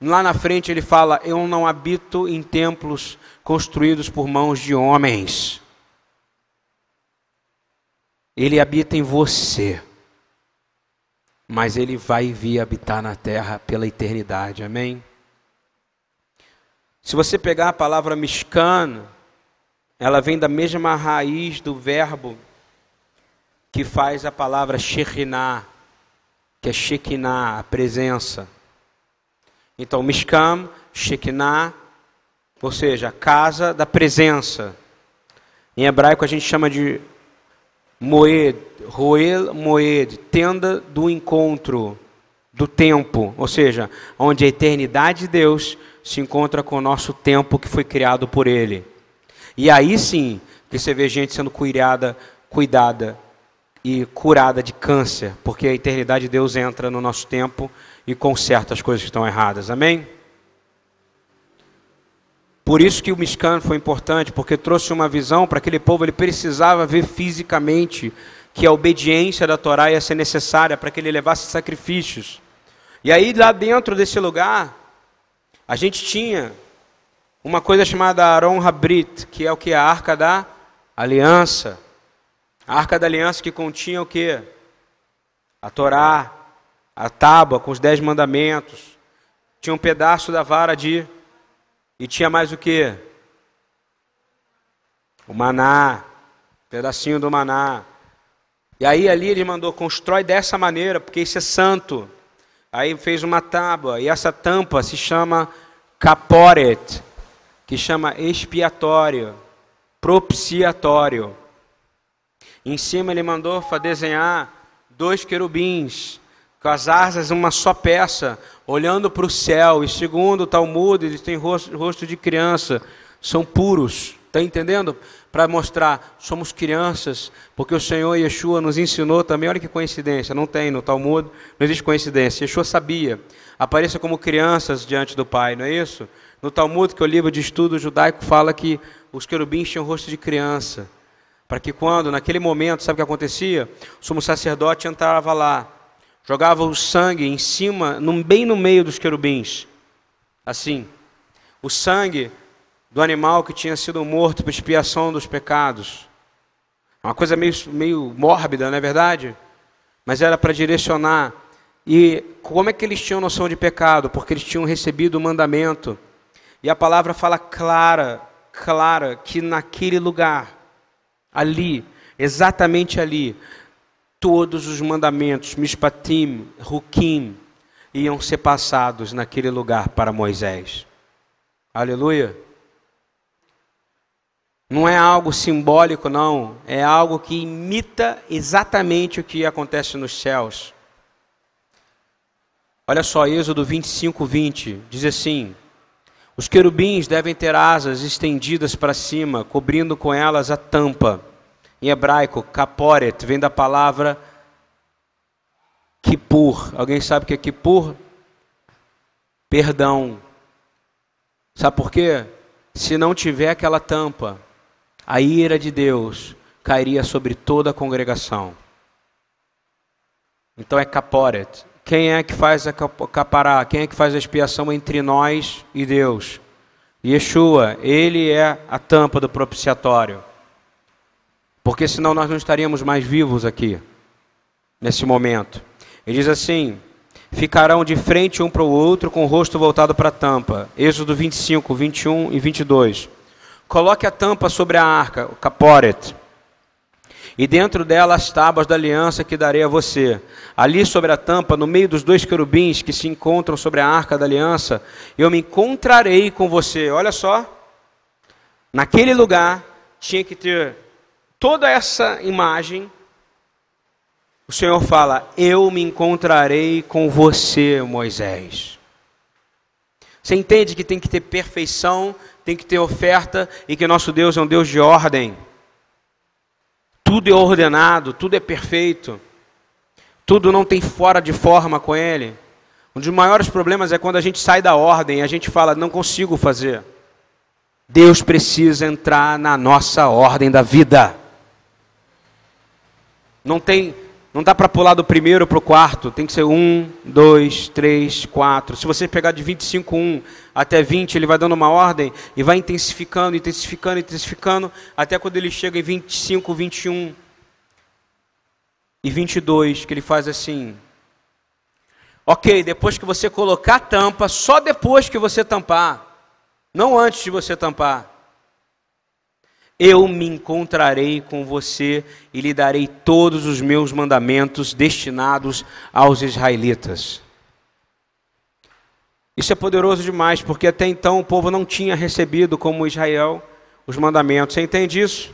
lá na frente ele fala: Eu não habito em templos construídos por mãos de homens. Ele habita em você mas ele vai vir habitar na terra pela eternidade. Amém? Se você pegar a palavra Mishkan, ela vem da mesma raiz do verbo que faz a palavra Shekinah, que é Shekinah, a presença. Então, Mishkan, Shekinah, ou seja, a casa da presença. Em hebraico a gente chama de Moed, Roel Moed, tenda do encontro, do tempo, ou seja, onde a eternidade de Deus se encontra com o nosso tempo que foi criado por Ele. E aí sim que você vê gente sendo cuidada, cuidada e curada de câncer, porque a eternidade de Deus entra no nosso tempo e conserta as coisas que estão erradas. Amém? Por isso que o Mishkan foi importante, porque trouxe uma visão para aquele povo, ele precisava ver fisicamente que a obediência da Torá ia ser necessária para que ele levasse sacrifícios. E aí lá dentro desse lugar, a gente tinha uma coisa chamada Aaron Habrit, que é o que? A Arca da Aliança. A Arca da Aliança que continha o que? A Torá, a tábua com os dez mandamentos. Tinha um pedaço da vara de e tinha mais o que? O maná, um pedacinho do maná. E aí ali ele mandou, constrói dessa maneira, porque isso é santo. Aí fez uma tábua, e essa tampa se chama caporet, que chama expiatório, propiciatório. Em cima ele mandou desenhar dois querubins, com as asas uma só peça, olhando para o céu. E segundo o Talmud, eles têm rosto, rosto de criança, são puros. Está entendendo? Para mostrar, somos crianças, porque o Senhor Yeshua nos ensinou também. Olha que coincidência, não tem no Talmud, não existe coincidência. Yeshua sabia. Apareça como crianças diante do Pai, não é isso? No Talmud, que é o livro de estudo judaico, fala que os querubins tinham rosto de criança. Para que quando, naquele momento, sabe o que acontecia? O sumo sacerdote entrava lá, jogava o sangue em cima, bem no meio dos querubins. Assim. O sangue do animal que tinha sido morto por expiação dos pecados. Uma coisa meio, meio mórbida, não é verdade? Mas era para direcionar. E como é que eles tinham noção de pecado? Porque eles tinham recebido o mandamento. E a palavra fala clara, clara, que naquele lugar, ali, exatamente ali, todos os mandamentos, Mishpatim, Rukim, iam ser passados naquele lugar para Moisés. Aleluia. Não é algo simbólico, não. É algo que imita exatamente o que acontece nos céus. Olha só, Êxodo 25, 20. Diz assim: Os querubins devem ter asas estendidas para cima, cobrindo com elas a tampa. Em hebraico, kaporet, vem da palavra Kippur. Alguém sabe o que é Kippur? Perdão. Sabe por quê? Se não tiver aquela tampa, a ira de Deus cairia sobre toda a congregação. Então é caporet. Quem é que faz a capará? Quem é que faz a expiação entre nós e Deus? Yeshua, ele é a tampa do propiciatório. Porque senão nós não estaríamos mais vivos aqui, nesse momento. Ele diz assim: ficarão de frente um para o outro com o rosto voltado para a tampa. Êxodo 25, 21 e 22. Coloque a tampa sobre a arca, o caporet, e dentro dela as tábuas da aliança que darei a você. Ali sobre a tampa, no meio dos dois querubins que se encontram sobre a arca da aliança, eu me encontrarei com você. Olha só, naquele lugar tinha que ter toda essa imagem. O Senhor fala: Eu me encontrarei com você, Moisés. Você entende que tem que ter perfeição tem que ter oferta e que nosso Deus é um Deus de ordem. Tudo é ordenado, tudo é perfeito. Tudo não tem fora de forma com Ele. Um dos maiores problemas é quando a gente sai da ordem a gente fala, não consigo fazer. Deus precisa entrar na nossa ordem da vida. Não tem não dá para pular do primeiro para o quarto, tem que ser um, dois, três, quatro. Se você pegar de 25, 1 até 20, ele vai dando uma ordem e vai intensificando, intensificando, intensificando, até quando ele chega em 25, 21 e 22, que ele faz assim. Ok, depois que você colocar a tampa, só depois que você tampar, não antes de você tampar eu me encontrarei com você e lhe darei todos os meus mandamentos destinados aos israelitas. Isso é poderoso demais, porque até então o povo não tinha recebido como Israel os mandamentos. Você entende isso?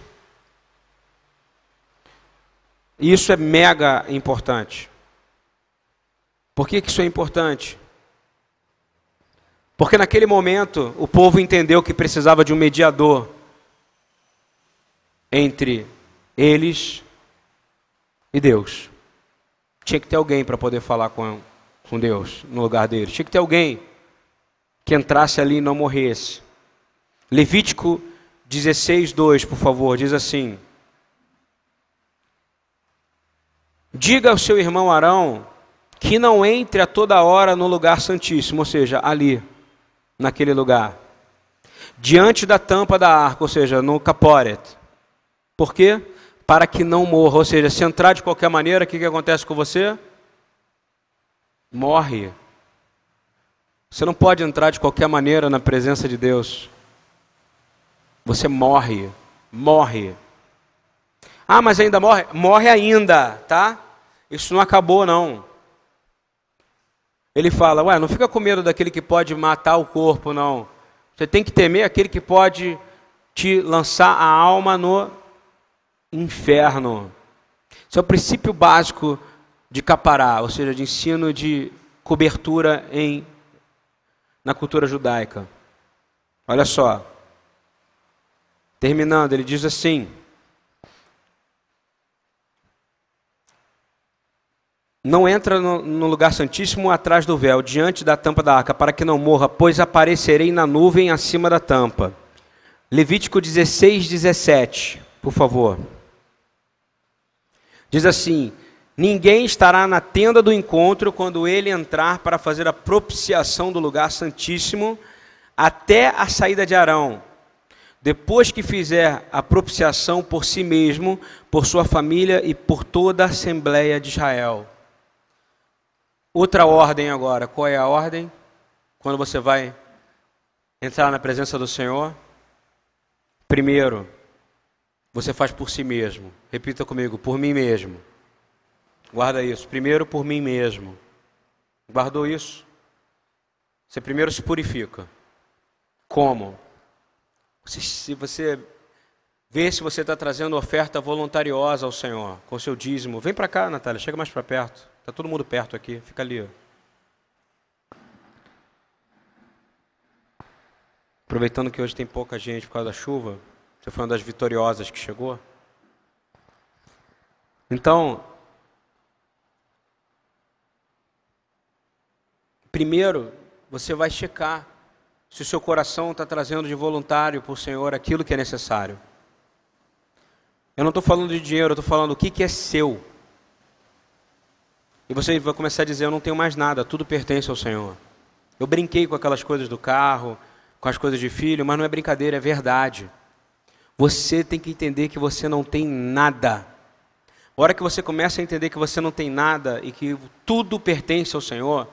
Isso é mega importante. Por que, que isso é importante? Porque naquele momento o povo entendeu que precisava de um mediador entre eles e Deus. Tinha que ter alguém para poder falar com, com Deus no lugar deles. Tinha que ter alguém que entrasse ali e não morresse. Levítico 16, 2, por favor, diz assim: Diga ao seu irmão Arão que não entre a toda hora no lugar santíssimo, ou seja, ali, naquele lugar, diante da tampa da arca, ou seja, no caporet por quê? Para que não morra. Ou seja, se entrar de qualquer maneira, o que, que acontece com você? Morre. Você não pode entrar de qualquer maneira na presença de Deus. Você morre. Morre. Ah, mas ainda morre? Morre ainda, tá? Isso não acabou, não. Ele fala, ué, não fica com medo daquele que pode matar o corpo, não. Você tem que temer aquele que pode te lançar a alma no inferno. Isso é o princípio básico de capará, ou seja, de ensino de cobertura em na cultura judaica. Olha só. Terminando, ele diz assim: Não entra no, no, lugar santíssimo atrás do véu, diante da tampa da arca, para que não morra, pois aparecerei na nuvem acima da tampa. Levítico 16, 17, por favor. Diz assim: Ninguém estará na tenda do encontro quando ele entrar para fazer a propiciação do lugar santíssimo até a saída de Arão. depois que fizer a propiciação por si mesmo, por sua família e por toda a Assembleia de Israel. Outra ordem agora. Qual é a ordem? Quando você vai entrar na presença do Senhor? Primeiro, você faz por si mesmo. Repita comigo, por mim mesmo. Guarda isso. Primeiro por mim mesmo. Guardou isso? Você primeiro se purifica. Como? Se você vê se você está trazendo oferta voluntariosa ao Senhor, com seu dízimo. Vem para cá, Natália, chega mais para perto. Está todo mundo perto aqui, fica ali. Aproveitando que hoje tem pouca gente por causa da chuva, você foi uma das vitoriosas que chegou. Então, primeiro, você vai checar se o seu coração está trazendo de voluntário para o Senhor aquilo que é necessário. Eu não estou falando de dinheiro, eu estou falando o que, que é seu. E você vai começar a dizer: Eu não tenho mais nada, tudo pertence ao Senhor. Eu brinquei com aquelas coisas do carro, com as coisas de filho, mas não é brincadeira, é verdade. Você tem que entender que você não tem nada. A hora que você começa a entender que você não tem nada e que tudo pertence ao Senhor,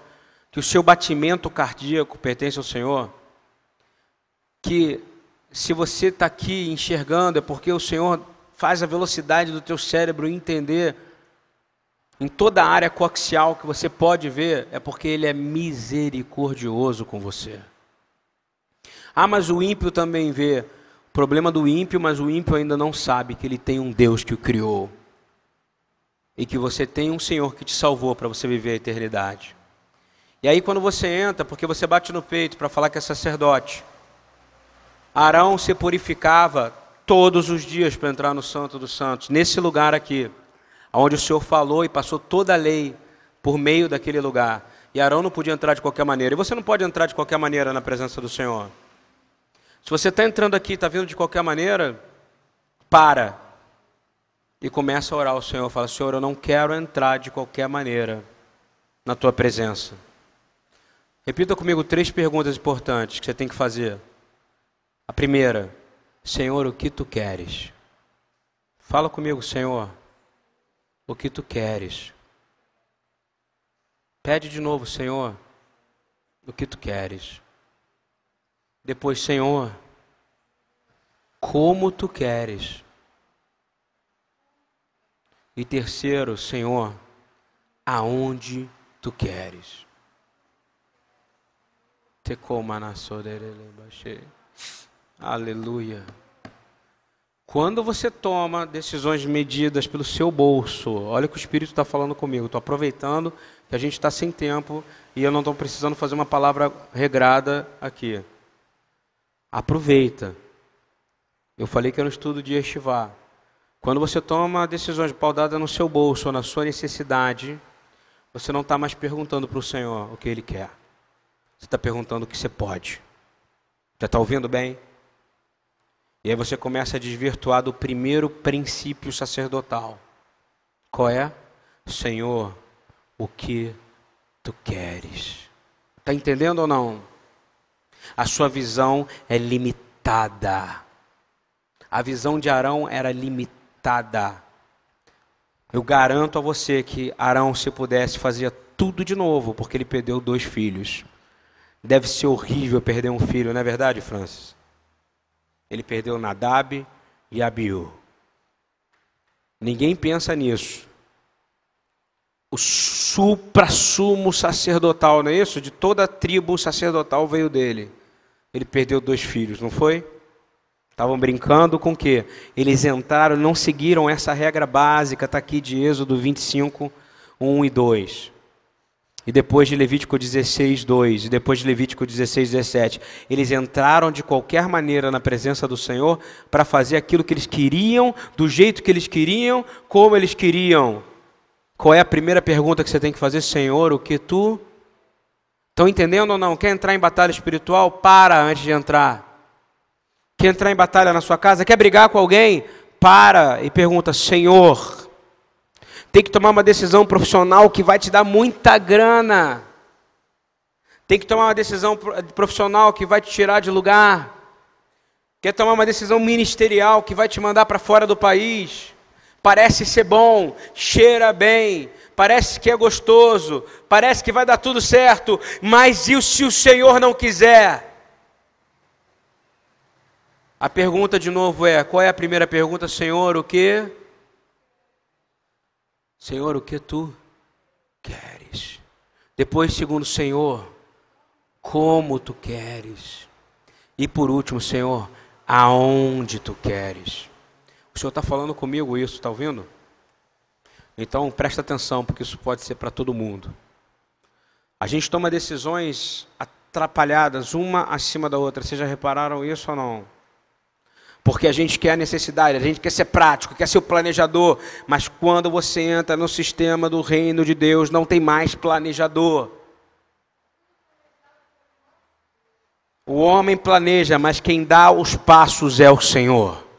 que o seu batimento cardíaco pertence ao Senhor, que se você está aqui enxergando é porque o Senhor faz a velocidade do teu cérebro entender em toda a área coaxial que você pode ver, é porque Ele é misericordioso com você. Ah, mas o ímpio também vê. Problema do ímpio, mas o ímpio ainda não sabe que ele tem um Deus que o criou. E que você tem um Senhor que te salvou para você viver a eternidade. E aí, quando você entra, porque você bate no peito para falar que é sacerdote, Arão se purificava todos os dias para entrar no Santo dos Santos, nesse lugar aqui, onde o Senhor falou e passou toda a lei por meio daquele lugar. E Arão não podia entrar de qualquer maneira. E você não pode entrar de qualquer maneira na presença do Senhor. Se você está entrando aqui, está vindo de qualquer maneira, para e começa a orar ao Senhor. Fala, Senhor, eu não quero entrar de qualquer maneira na tua presença. Repita comigo três perguntas importantes que você tem que fazer. A primeira, Senhor, o que tu queres? Fala comigo, Senhor, o que tu queres? Pede de novo, Senhor, o que tu queres? Depois, Senhor, como tu queres? E terceiro, Senhor, aonde tu queres? Te. Aleluia. Quando você toma decisões medidas pelo seu bolso, olha que o Espírito está falando comigo. Estou aproveitando que a gente está sem tempo e eu não estou precisando fazer uma palavra regrada aqui. Aproveita. Eu falei que era um estudo de Estivá. Quando você toma decisões paudadas no seu bolso ou na sua necessidade, você não está mais perguntando para o Senhor o que Ele quer. Você está perguntando o que você pode. Já está ouvindo bem? E aí você começa a desvirtuar do primeiro princípio sacerdotal. Qual é? Senhor, o que tu queres? Está entendendo ou não? A sua visão é limitada. A visão de Arão era limitada. Eu garanto a você que Arão, se pudesse, fazia tudo de novo, porque ele perdeu dois filhos. Deve ser horrível perder um filho, não é verdade, Francis? Ele perdeu Nadab e Abiú. Ninguém pensa nisso. O supra-sumo sacerdotal, não é isso? De toda a tribo sacerdotal veio dele. Ele perdeu dois filhos, não foi? Estavam brincando com o quê? Eles entraram, não seguiram essa regra básica, está aqui de Êxodo 25, 1 e 2. E depois de Levítico 16, 2, e depois de Levítico 16, 17, eles entraram de qualquer maneira na presença do Senhor para fazer aquilo que eles queriam, do jeito que eles queriam, como eles queriam. Qual é a primeira pergunta que você tem que fazer? Senhor, o que tu. Estão entendendo ou não? Quer entrar em batalha espiritual? Para antes de entrar. Quer entrar em batalha na sua casa? Quer brigar com alguém? Para e pergunta: Senhor, tem que tomar uma decisão profissional que vai te dar muita grana. Tem que tomar uma decisão profissional que vai te tirar de lugar. Quer tomar uma decisão ministerial que vai te mandar para fora do país? Parece ser bom, cheira bem, parece que é gostoso, parece que vai dar tudo certo, mas e se o Senhor não quiser? A pergunta de novo é: qual é a primeira pergunta, Senhor? O que? Senhor, o que tu queres? Depois, segundo, Senhor, como tu queres? E por último, Senhor, aonde tu queres? O Senhor está falando comigo isso, está ouvindo? Então presta atenção, porque isso pode ser para todo mundo. A gente toma decisões atrapalhadas, uma acima da outra. Vocês já repararam isso ou não? Porque a gente quer a necessidade, a gente quer ser prático, quer ser o planejador, mas quando você entra no sistema do reino de Deus, não tem mais planejador. O homem planeja, mas quem dá os passos é o Senhor.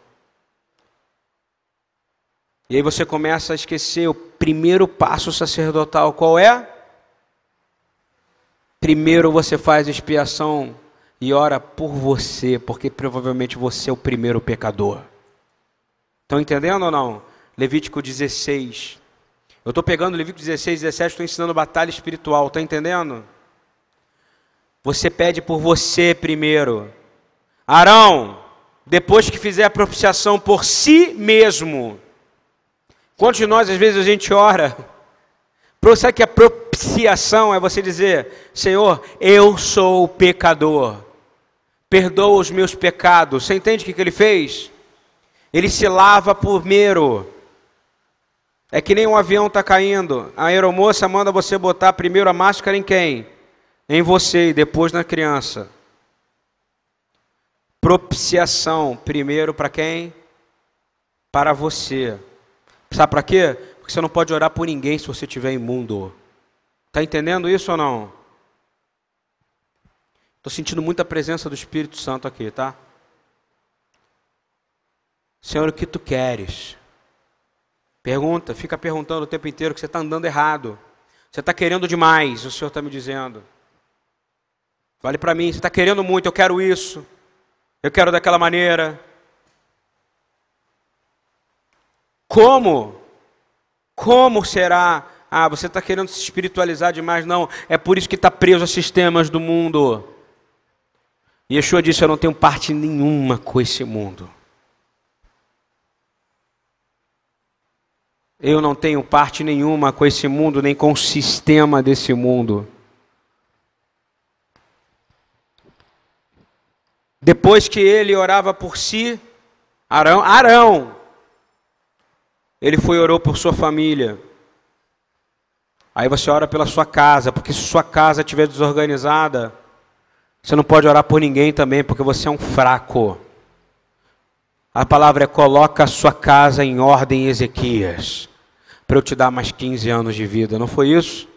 E aí você começa a esquecer o primeiro passo sacerdotal, qual é? Primeiro você faz expiação e ora por você, porque provavelmente você é o primeiro pecador. Estão entendendo ou não? Levítico 16. Eu estou pegando Levítico 16, 17, estou ensinando batalha espiritual, está entendendo? Você pede por você primeiro. Arão, depois que fizer a propiciação por si mesmo. Quantos de nós, às vezes, a gente ora? Sabe que a propiciação é você dizer: Senhor, eu sou pecador perdoa os meus pecados. Você entende o que, que ele fez? Ele se lava primeiro. É que nem um avião está caindo. A aeromoça manda você botar primeiro a máscara em quem? Em você e depois na criança. Propiciação, primeiro para quem? Para você. Sabe para quê? Porque você não pode orar por ninguém se você estiver imundo. Está entendendo isso ou não? Estou sentindo muita presença do Espírito Santo aqui, tá? Senhor, o que tu queres? Pergunta, fica perguntando o tempo inteiro que você está andando errado. Você está querendo demais, o Senhor está me dizendo. Vale para mim, você está querendo muito, eu quero isso. Eu quero daquela maneira. Como? Como será? Ah, você está querendo se espiritualizar demais? Não, é por isso que está preso a sistemas do mundo. Yeshua disse: Eu não tenho parte nenhuma com esse mundo. Eu não tenho parte nenhuma com esse mundo, nem com o sistema desse mundo. Depois que ele orava por si, Arão, Arão, ele foi e orou por sua família. Aí você ora pela sua casa, porque se sua casa estiver desorganizada, você não pode orar por ninguém também, porque você é um fraco. A palavra é: coloca a sua casa em ordem, Ezequias, para eu te dar mais 15 anos de vida. Não foi isso?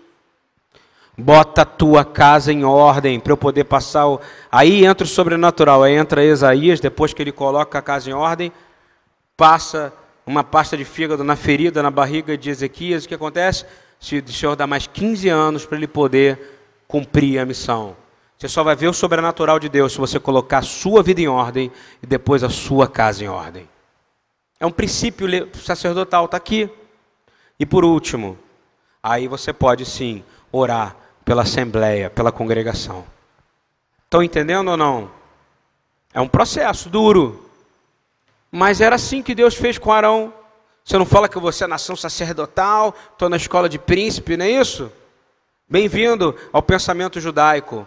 Bota a tua casa em ordem para eu poder passar. O... Aí entra o sobrenatural. Aí entra Isaías, depois que ele coloca a casa em ordem, passa uma pasta de fígado na ferida, na barriga de Ezequias. O que acontece? O Senhor dá mais 15 anos para ele poder cumprir a missão. Você só vai ver o sobrenatural de Deus se você colocar a sua vida em ordem e depois a sua casa em ordem. É um princípio sacerdotal, está aqui. E por último, aí você pode sim orar pela assembleia, pela congregação. Estão entendendo ou não? É um processo duro. Mas era assim que Deus fez com Arão. Você não fala que você é nação sacerdotal, estou na escola de príncipe, não é isso? Bem-vindo ao pensamento judaico.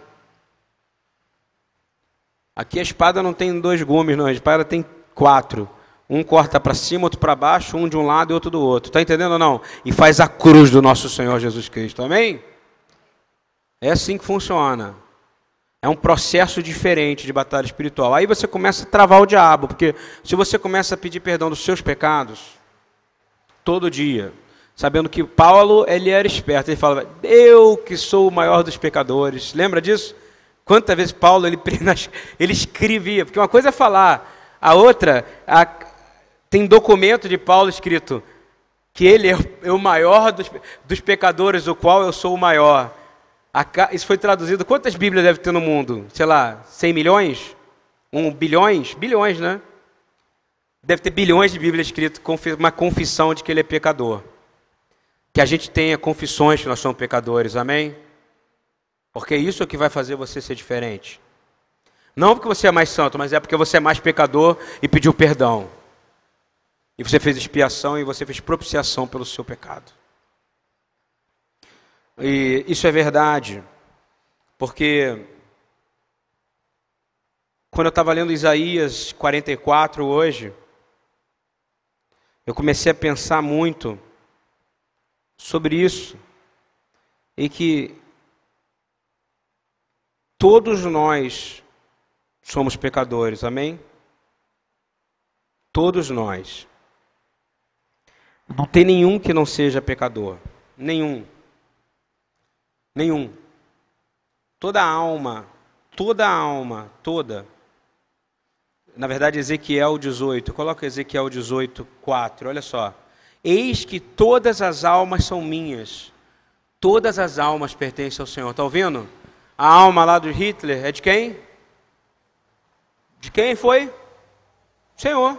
Aqui a espada não tem dois gumes, não. A espada tem quatro. Um corta para cima, outro para baixo, um de um lado e outro do outro. Está entendendo ou não? E faz a cruz do nosso Senhor Jesus Cristo. Amém? É assim que funciona. É um processo diferente de batalha espiritual. Aí você começa a travar o diabo, porque se você começa a pedir perdão dos seus pecados todo dia, sabendo que Paulo ele era esperto, ele falava: "Eu que sou o maior dos pecadores". Lembra disso? Quantas vezes Paulo ele, ele escrevia? Porque uma coisa é falar, a outra, a, tem documento de Paulo escrito que ele é o maior dos, dos pecadores, o qual eu sou o maior. Isso foi traduzido. Quantas Bíblias deve ter no mundo? Sei lá, 100 milhões? Um bilhões? Bilhões, né? Deve ter bilhões de Bíblia escrito uma confissão de que ele é pecador. Que a gente tenha confissões que nós somos pecadores, amém? Porque isso é que vai fazer você ser diferente. Não porque você é mais santo, mas é porque você é mais pecador e pediu perdão. E você fez expiação e você fez propiciação pelo seu pecado. E isso é verdade, porque quando eu estava lendo Isaías 44 hoje, eu comecei a pensar muito sobre isso e que todos nós somos pecadores, amém? Todos nós. Não tem nenhum que não seja pecador, nenhum. Nenhum. Toda alma, toda alma, toda. Na verdade, Ezequiel 18. Coloca Ezequiel 18, 4. Olha só. Eis que todas as almas são minhas. Todas as almas pertencem ao Senhor. Está ouvindo? A alma lá do Hitler é de quem? De quem foi? Senhor.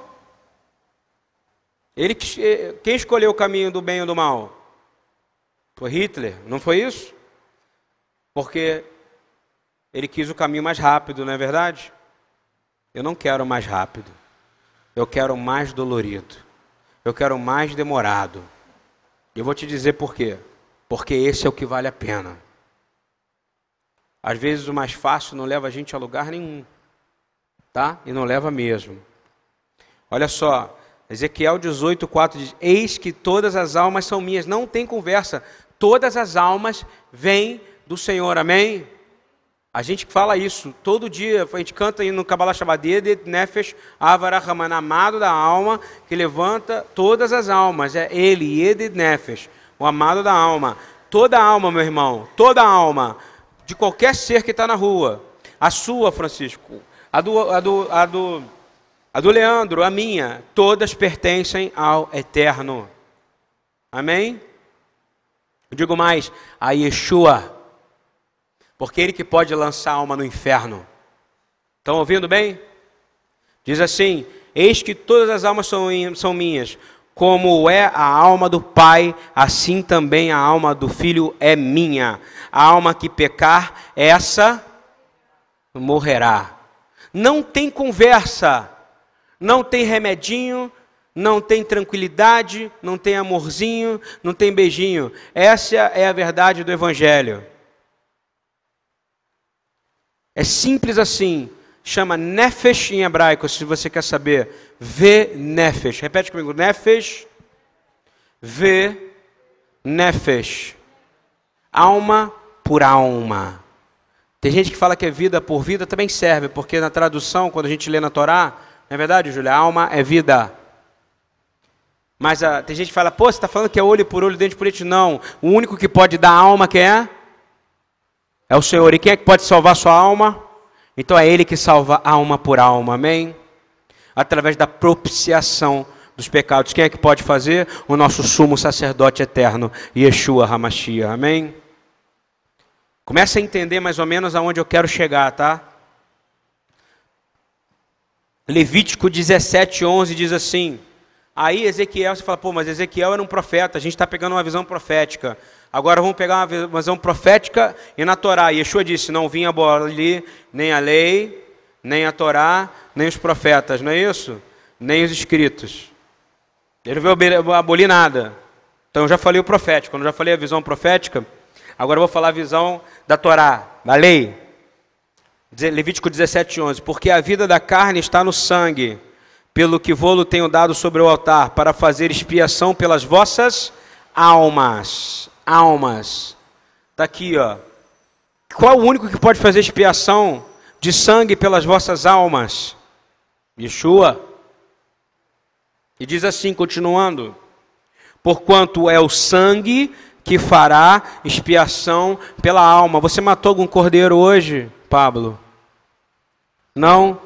Ele quem escolheu o caminho do bem ou do mal? Foi Hitler, não foi isso? Porque ele quis o caminho mais rápido, não é verdade? Eu não quero mais rápido. Eu quero mais dolorido. Eu quero mais demorado. Eu vou te dizer por quê. Porque esse é o que vale a pena. Às vezes o mais fácil não leva a gente a lugar nenhum. Tá? E não leva mesmo. Olha só, Ezequiel 18, 4 diz: Eis que todas as almas são minhas. Não tem conversa. Todas as almas vêm do Senhor, amém? A gente fala isso todo dia, a gente canta aí no Kabbalah Shabbat, Nefesh Avarahaman, amado da alma, que levanta todas as almas, é ele, Yedid Nefesh, o amado da alma. Toda alma, meu irmão, toda alma, de qualquer ser que está na rua, a sua, Francisco, a do, a, do, a, do, a do Leandro, a minha, todas pertencem ao Eterno. Amém? Eu digo mais, a Yeshua porque ele que pode lançar a alma no inferno. Estão ouvindo bem? Diz assim: Eis que todas as almas são, são minhas, como é a alma do Pai, assim também a alma do Filho é minha. A alma que pecar, essa morrerá. Não tem conversa, não tem remedinho, não tem tranquilidade, não tem amorzinho, não tem beijinho. Essa é a verdade do Evangelho. É simples assim. Chama Nefesh em hebraico, se você quer saber. Vê Nefesh. Repete comigo. Nefesh. Vê Nefesh. Alma por alma. Tem gente que fala que é vida por vida, também serve, porque na tradução, quando a gente lê na Torá, não é verdade, Júlia? Alma é vida. Mas a, tem gente que fala, pô, você está falando que é olho por olho, dente por dente. Não. O único que pode dar alma, quem é? É o Senhor. E quem é que pode salvar sua alma? Então é Ele que salva alma por alma, amém? Através da propiciação dos pecados. Quem é que pode fazer? O nosso sumo sacerdote eterno, Yeshua Hamashia, amém? Começa a entender mais ou menos aonde eu quero chegar, tá? Levítico 17, 11 diz assim. Aí Ezequiel, você fala, pô, mas Ezequiel era um profeta, a gente está pegando uma visão profética. Agora vamos pegar uma visão profética e na Torá. Yeshua disse: Não vinha abolir nem a lei, nem a Torá, nem os profetas, não é isso? Nem os escritos. Ele não veio abolir nada. Então eu já falei o profético. Quando eu já falei a visão profética, agora eu vou falar a visão da Torá, da lei. Levítico 17, 11. Porque a vida da carne está no sangue, pelo que vou-lo tenho dado sobre o altar, para fazer expiação pelas vossas almas almas. Está aqui, ó. Qual o único que pode fazer expiação de sangue pelas vossas almas? Yeshua. E diz assim, continuando: Porquanto é o sangue que fará expiação pela alma. Você matou algum cordeiro hoje, Pablo? Não?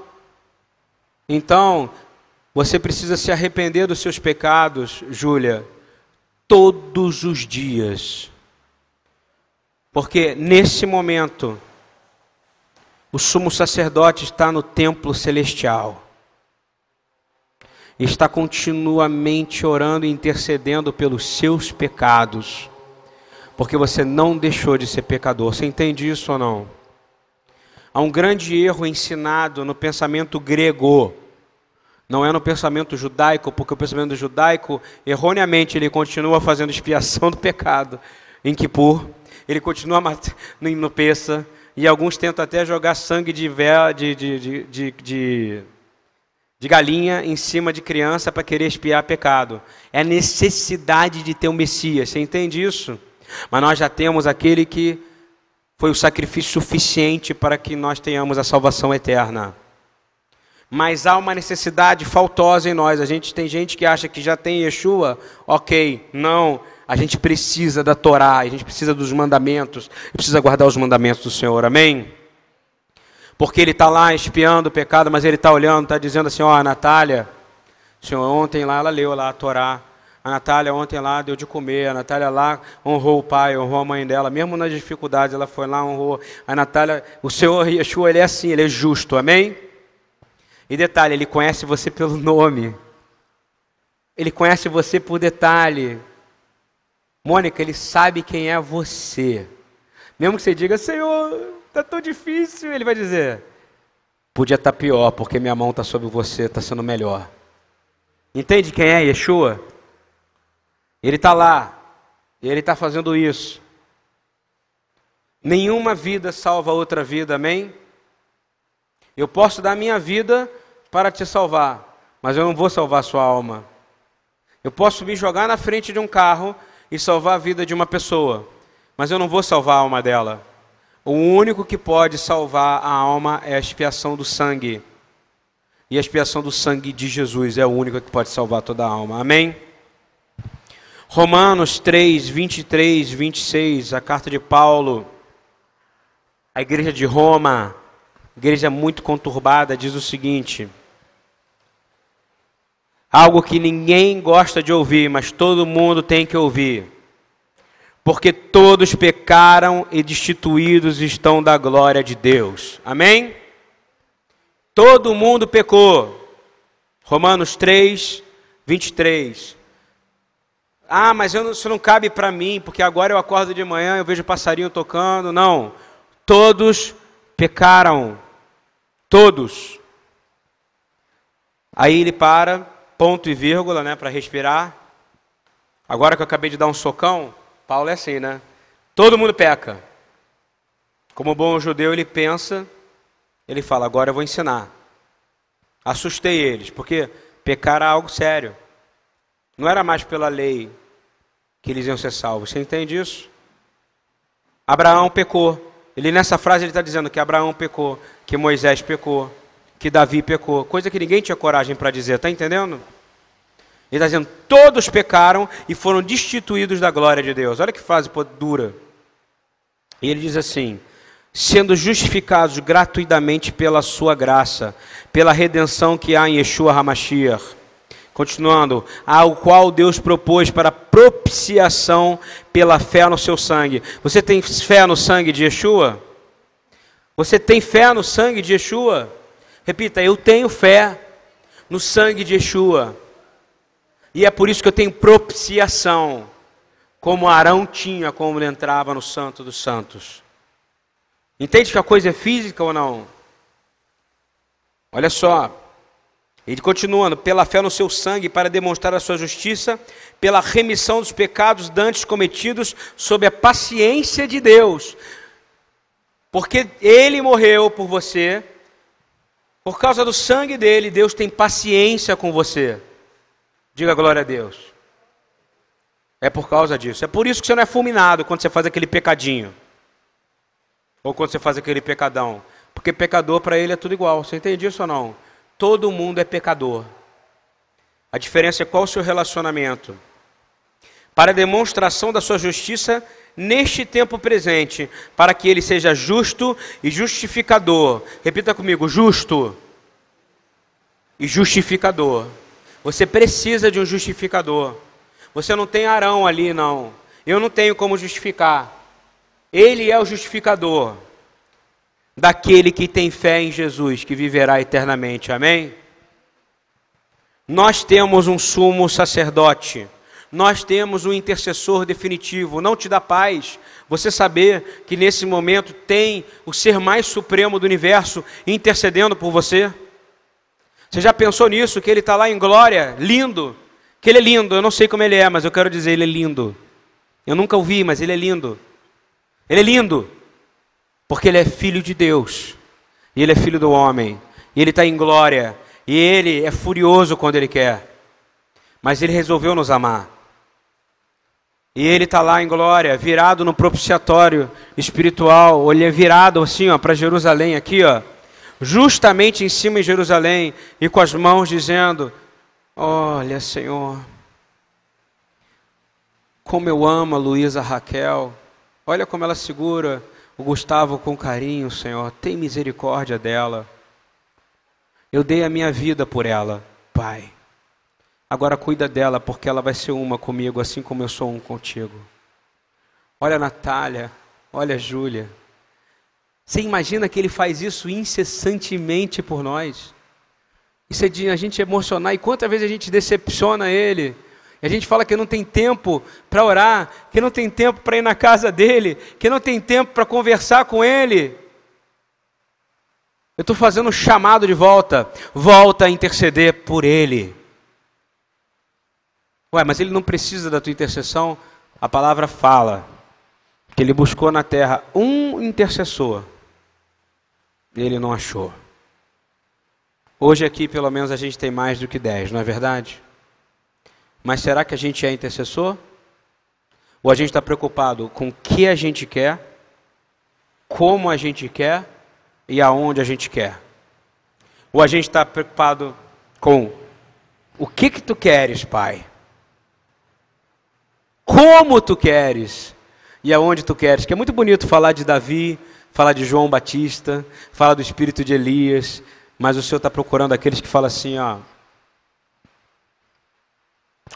Então, você precisa se arrepender dos seus pecados, Júlia todos os dias. Porque nesse momento O sumo sacerdote está no templo celestial. Está continuamente orando e intercedendo pelos seus pecados. Porque você não deixou de ser pecador. Você entende isso ou não? Há um grande erro ensinado no pensamento grego. Não é no pensamento judaico, porque o pensamento judaico, erroneamente, ele continua fazendo expiação do pecado em Kippur, ele continua no Peça, e alguns tentam até jogar sangue de, de, de, de, de, de galinha em cima de criança para querer expiar pecado. É a necessidade de ter um Messias, você entende isso? Mas nós já temos aquele que foi o sacrifício suficiente para que nós tenhamos a salvação eterna. Mas há uma necessidade faltosa em nós. A gente tem gente que acha que já tem Yeshua, ok, não. A gente precisa da Torá, a gente precisa dos mandamentos, precisa guardar os mandamentos do Senhor, amém? Porque ele está lá espiando o pecado, mas ele está olhando, está dizendo assim: ó, a Natália, Senhor, ontem lá ela leu lá a Torá. A Natália ontem lá deu de comer, a Natália lá honrou o pai, honrou a mãe dela, mesmo nas dificuldades, ela foi lá, honrou. A Natália, o Senhor Yeshua, ele é assim, ele é justo, amém? E detalhe, ele conhece você pelo nome. Ele conhece você por detalhe. Mônica, ele sabe quem é você. Mesmo que você diga, Senhor, está tão difícil, ele vai dizer, podia estar tá pior, porque minha mão está sobre você, está sendo melhor. Entende quem é Yeshua? Ele está lá, e ele está fazendo isso. Nenhuma vida salva outra vida, amém? Eu posso dar minha vida para te salvar, mas eu não vou salvar sua alma. Eu posso me jogar na frente de um carro e salvar a vida de uma pessoa, mas eu não vou salvar a alma dela. O único que pode salvar a alma é a expiação do sangue. E a expiação do sangue de Jesus é o único que pode salvar toda a alma. Amém? Romanos 3, 23, 26, a carta de Paulo, a igreja de Roma, igreja muito conturbada, diz o seguinte: Algo que ninguém gosta de ouvir, mas todo mundo tem que ouvir. Porque todos pecaram e destituídos estão da glória de Deus. Amém? Todo mundo pecou. Romanos 3, 23. Ah, mas não, isso não cabe para mim, porque agora eu acordo de manhã, eu vejo passarinho tocando. Não. Todos pecaram. Todos. Aí ele para, ponto e vírgula, né, para respirar. Agora que eu acabei de dar um socão, Paulo é assim, né? Todo mundo peca. Como bom judeu, ele pensa, ele fala: agora eu vou ensinar. Assustei eles, porque pecar era algo sério. Não era mais pela lei que eles iam ser salvos. Você entende isso? Abraão pecou. Ele nessa frase ele está dizendo que Abraão pecou, que Moisés pecou, que Davi pecou, coisa que ninguém tinha coragem para dizer, está entendendo? Ele está dizendo: todos pecaram e foram destituídos da glória de Deus. Olha que frase dura. E ele diz assim: sendo justificados gratuitamente pela sua graça, pela redenção que há em Yeshua HaMashiach. Continuando, ao qual Deus propôs para propiciação pela fé no seu sangue. Você tem fé no sangue de Yeshua? Você tem fé no sangue de Yeshua? Repita, eu tenho fé no sangue de Yeshua. E é por isso que eu tenho propiciação, como Arão tinha quando ele entrava no Santo dos Santos. Entende que a coisa é física ou não? Olha só. Ele continuando, pela fé no seu sangue, para demonstrar a sua justiça, pela remissão dos pecados dantes cometidos, sob a paciência de Deus. Porque ele morreu por você, por causa do sangue dele, Deus tem paciência com você. Diga glória a Deus. É por causa disso. É por isso que você não é fulminado quando você faz aquele pecadinho. Ou quando você faz aquele pecadão. Porque pecador para ele é tudo igual. Você entende isso ou não? Todo mundo é pecador. A diferença é qual o seu relacionamento. Para demonstração da sua justiça neste tempo presente, para que ele seja justo e justificador. Repita comigo: justo e justificador. Você precisa de um justificador. Você não tem Arão ali, não. Eu não tenho como justificar. Ele é o justificador. daquele que tem fé em Jesus, que viverá eternamente. Amém? Nós temos um sumo sacerdote, nós temos um intercessor definitivo. Não te dá paz você saber que nesse momento tem o ser mais supremo do universo intercedendo por você? Você já pensou nisso? Que ele está lá em glória, lindo? Que ele é lindo, eu não sei como ele é, mas eu quero dizer, ele é lindo. Eu nunca o vi, mas ele é lindo. Ele é lindo, porque ele é filho de Deus, e ele é filho do homem, e ele está em glória, e ele é furioso quando ele quer, mas ele resolveu nos amar. E ele está lá em glória, virado no propiciatório espiritual, ele é virado assim, ó, para Jerusalém, aqui, ó, justamente em cima de Jerusalém, e com as mãos dizendo: Olha, Senhor, como eu amo a Luísa Raquel, olha como ela segura o Gustavo com carinho, Senhor, tem misericórdia dela. Eu dei a minha vida por ela, Pai. Agora cuida dela, porque ela vai ser uma comigo, assim como eu sou um contigo. Olha a Natália, olha a Júlia. Você imagina que ele faz isso incessantemente por nós? Isso é de a gente emocionar. E quantas vezes a gente decepciona ele? A gente fala que não tem tempo para orar, que não tem tempo para ir na casa dele, que não tem tempo para conversar com ele. Eu estou fazendo um chamado de volta. Volta a interceder por ele. Ué, mas ele não precisa da tua intercessão? A palavra fala que ele buscou na terra um intercessor e ele não achou. Hoje aqui, pelo menos, a gente tem mais do que dez, não é verdade? Mas será que a gente é intercessor? Ou a gente está preocupado com o que a gente quer, como a gente quer e aonde a gente quer? Ou a gente está preocupado com o que que tu queres, Pai? Como tu queres e aonde tu queres? Que é muito bonito falar de Davi, falar de João Batista, falar do espírito de Elias, mas o Senhor está procurando aqueles que falam assim, ó.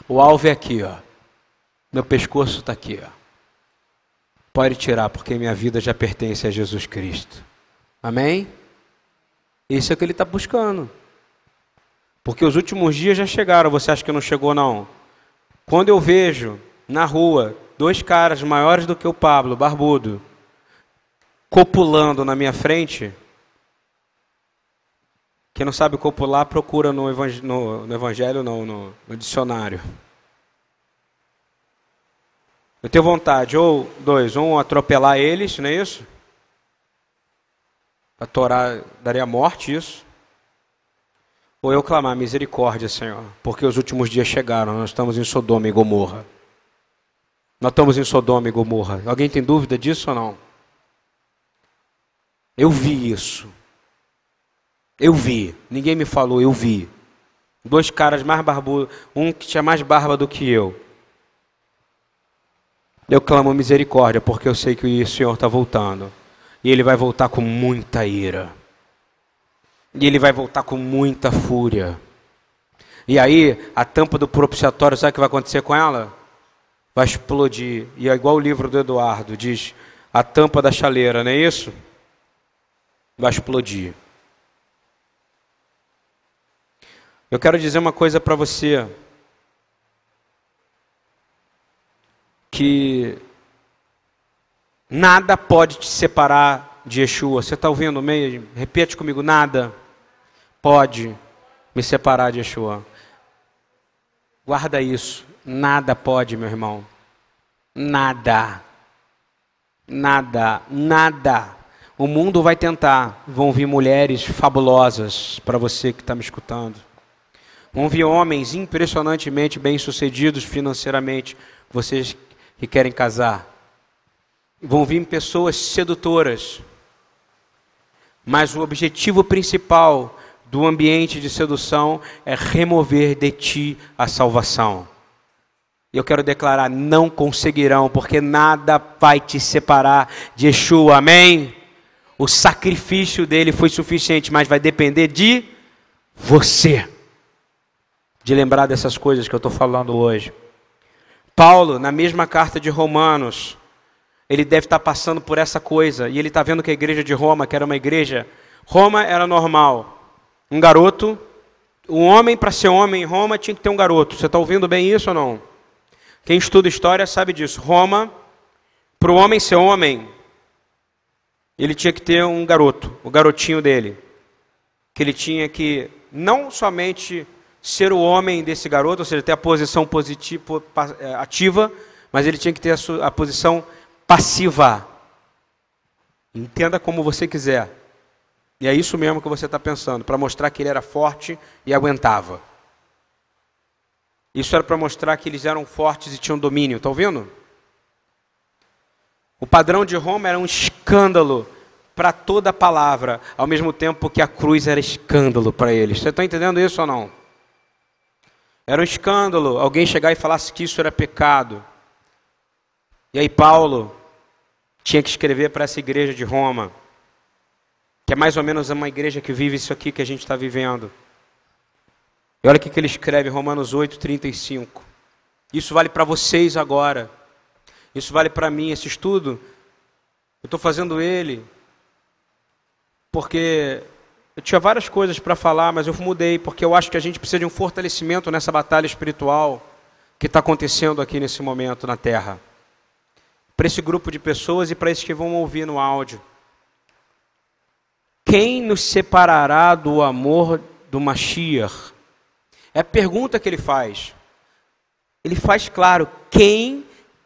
O alvo é aqui, ó. Meu pescoço está aqui, ó. Pode tirar, porque minha vida já pertence a Jesus Cristo. Amém? Isso é o que ele está buscando. Porque os últimos dias já chegaram, você acha que não chegou, não? Quando eu vejo na rua dois caras maiores do que o Pablo, barbudo, copulando na minha frente, quem não sabe copular, procura no, evang no, no Evangelho, não, no, no dicionário. Eu tenho vontade, ou dois, um atropelar eles, não é isso? A Torá daria morte isso. Ou eu clamar misericórdia, Senhor, porque os últimos dias chegaram, nós estamos em Sodoma e Gomorra. Nós estamos em Sodoma e Gomorra. Alguém tem dúvida disso ou não? Eu vi isso. Eu vi, ninguém me falou, eu vi. Dois caras mais barbudos, um que tinha mais barba do que eu. Eu clamo misericórdia, porque eu sei que o Senhor está voltando. E ele vai voltar com muita ira. E ele vai voltar com muita fúria. E aí, a tampa do propiciatório, sabe o que vai acontecer com ela? Vai explodir. E é igual o livro do Eduardo, diz a tampa da chaleira, não é isso? Vai explodir. Eu quero dizer uma coisa para você. Que nada pode te separar de Yeshua. Você está ouvindo meio? Repete comigo: nada pode me separar de Yeshua. Guarda isso. Nada pode, meu irmão. Nada. Nada. Nada. O mundo vai tentar. Vão vir mulheres fabulosas para você que está me escutando. Vão vir homens impressionantemente bem-sucedidos financeiramente, vocês que querem casar. Vão vir pessoas sedutoras. Mas o objetivo principal do ambiente de sedução é remover de ti a salvação. Eu quero declarar: não conseguirão, porque nada vai te separar de Yeshua, amém? O sacrifício dele foi suficiente, mas vai depender de você de lembrar dessas coisas que eu estou falando hoje. Paulo, na mesma carta de Romanos, ele deve estar passando por essa coisa. E ele está vendo que a igreja de Roma, que era uma igreja. Roma era normal. Um garoto. Um homem, para ser homem em Roma, tinha que ter um garoto. Você está ouvindo bem isso ou não? Quem estuda história sabe disso. Roma, para o homem ser homem, ele tinha que ter um garoto, o garotinho dele. Que ele tinha que não somente ser o homem desse garoto, ou seja, ter a posição positiva, é, ativa, mas ele tinha que ter a, sua, a posição passiva. Entenda como você quiser. E é isso mesmo que você está pensando, para mostrar que ele era forte e aguentava. Isso era para mostrar que eles eram fortes e tinham domínio, está ouvindo? O padrão de Roma era um escândalo para toda palavra, ao mesmo tempo que a cruz era escândalo para eles. Você está entendendo isso ou não? Era um escândalo alguém chegar e falasse que isso era pecado. E aí Paulo tinha que escrever para essa igreja de Roma, que é mais ou menos uma igreja que vive isso aqui que a gente está vivendo. E olha o que ele escreve, Romanos 8, 35. Isso vale para vocês agora. Isso vale para mim. Esse estudo, eu estou fazendo ele porque eu tinha várias coisas para falar, mas eu mudei, porque eu acho que a gente precisa de um fortalecimento nessa batalha espiritual que está acontecendo aqui nesse momento na Terra. Para esse grupo de pessoas e para esses que vão ouvir no áudio. Quem nos separará do amor do Mashiach? É a pergunta que ele faz. Ele faz claro: quem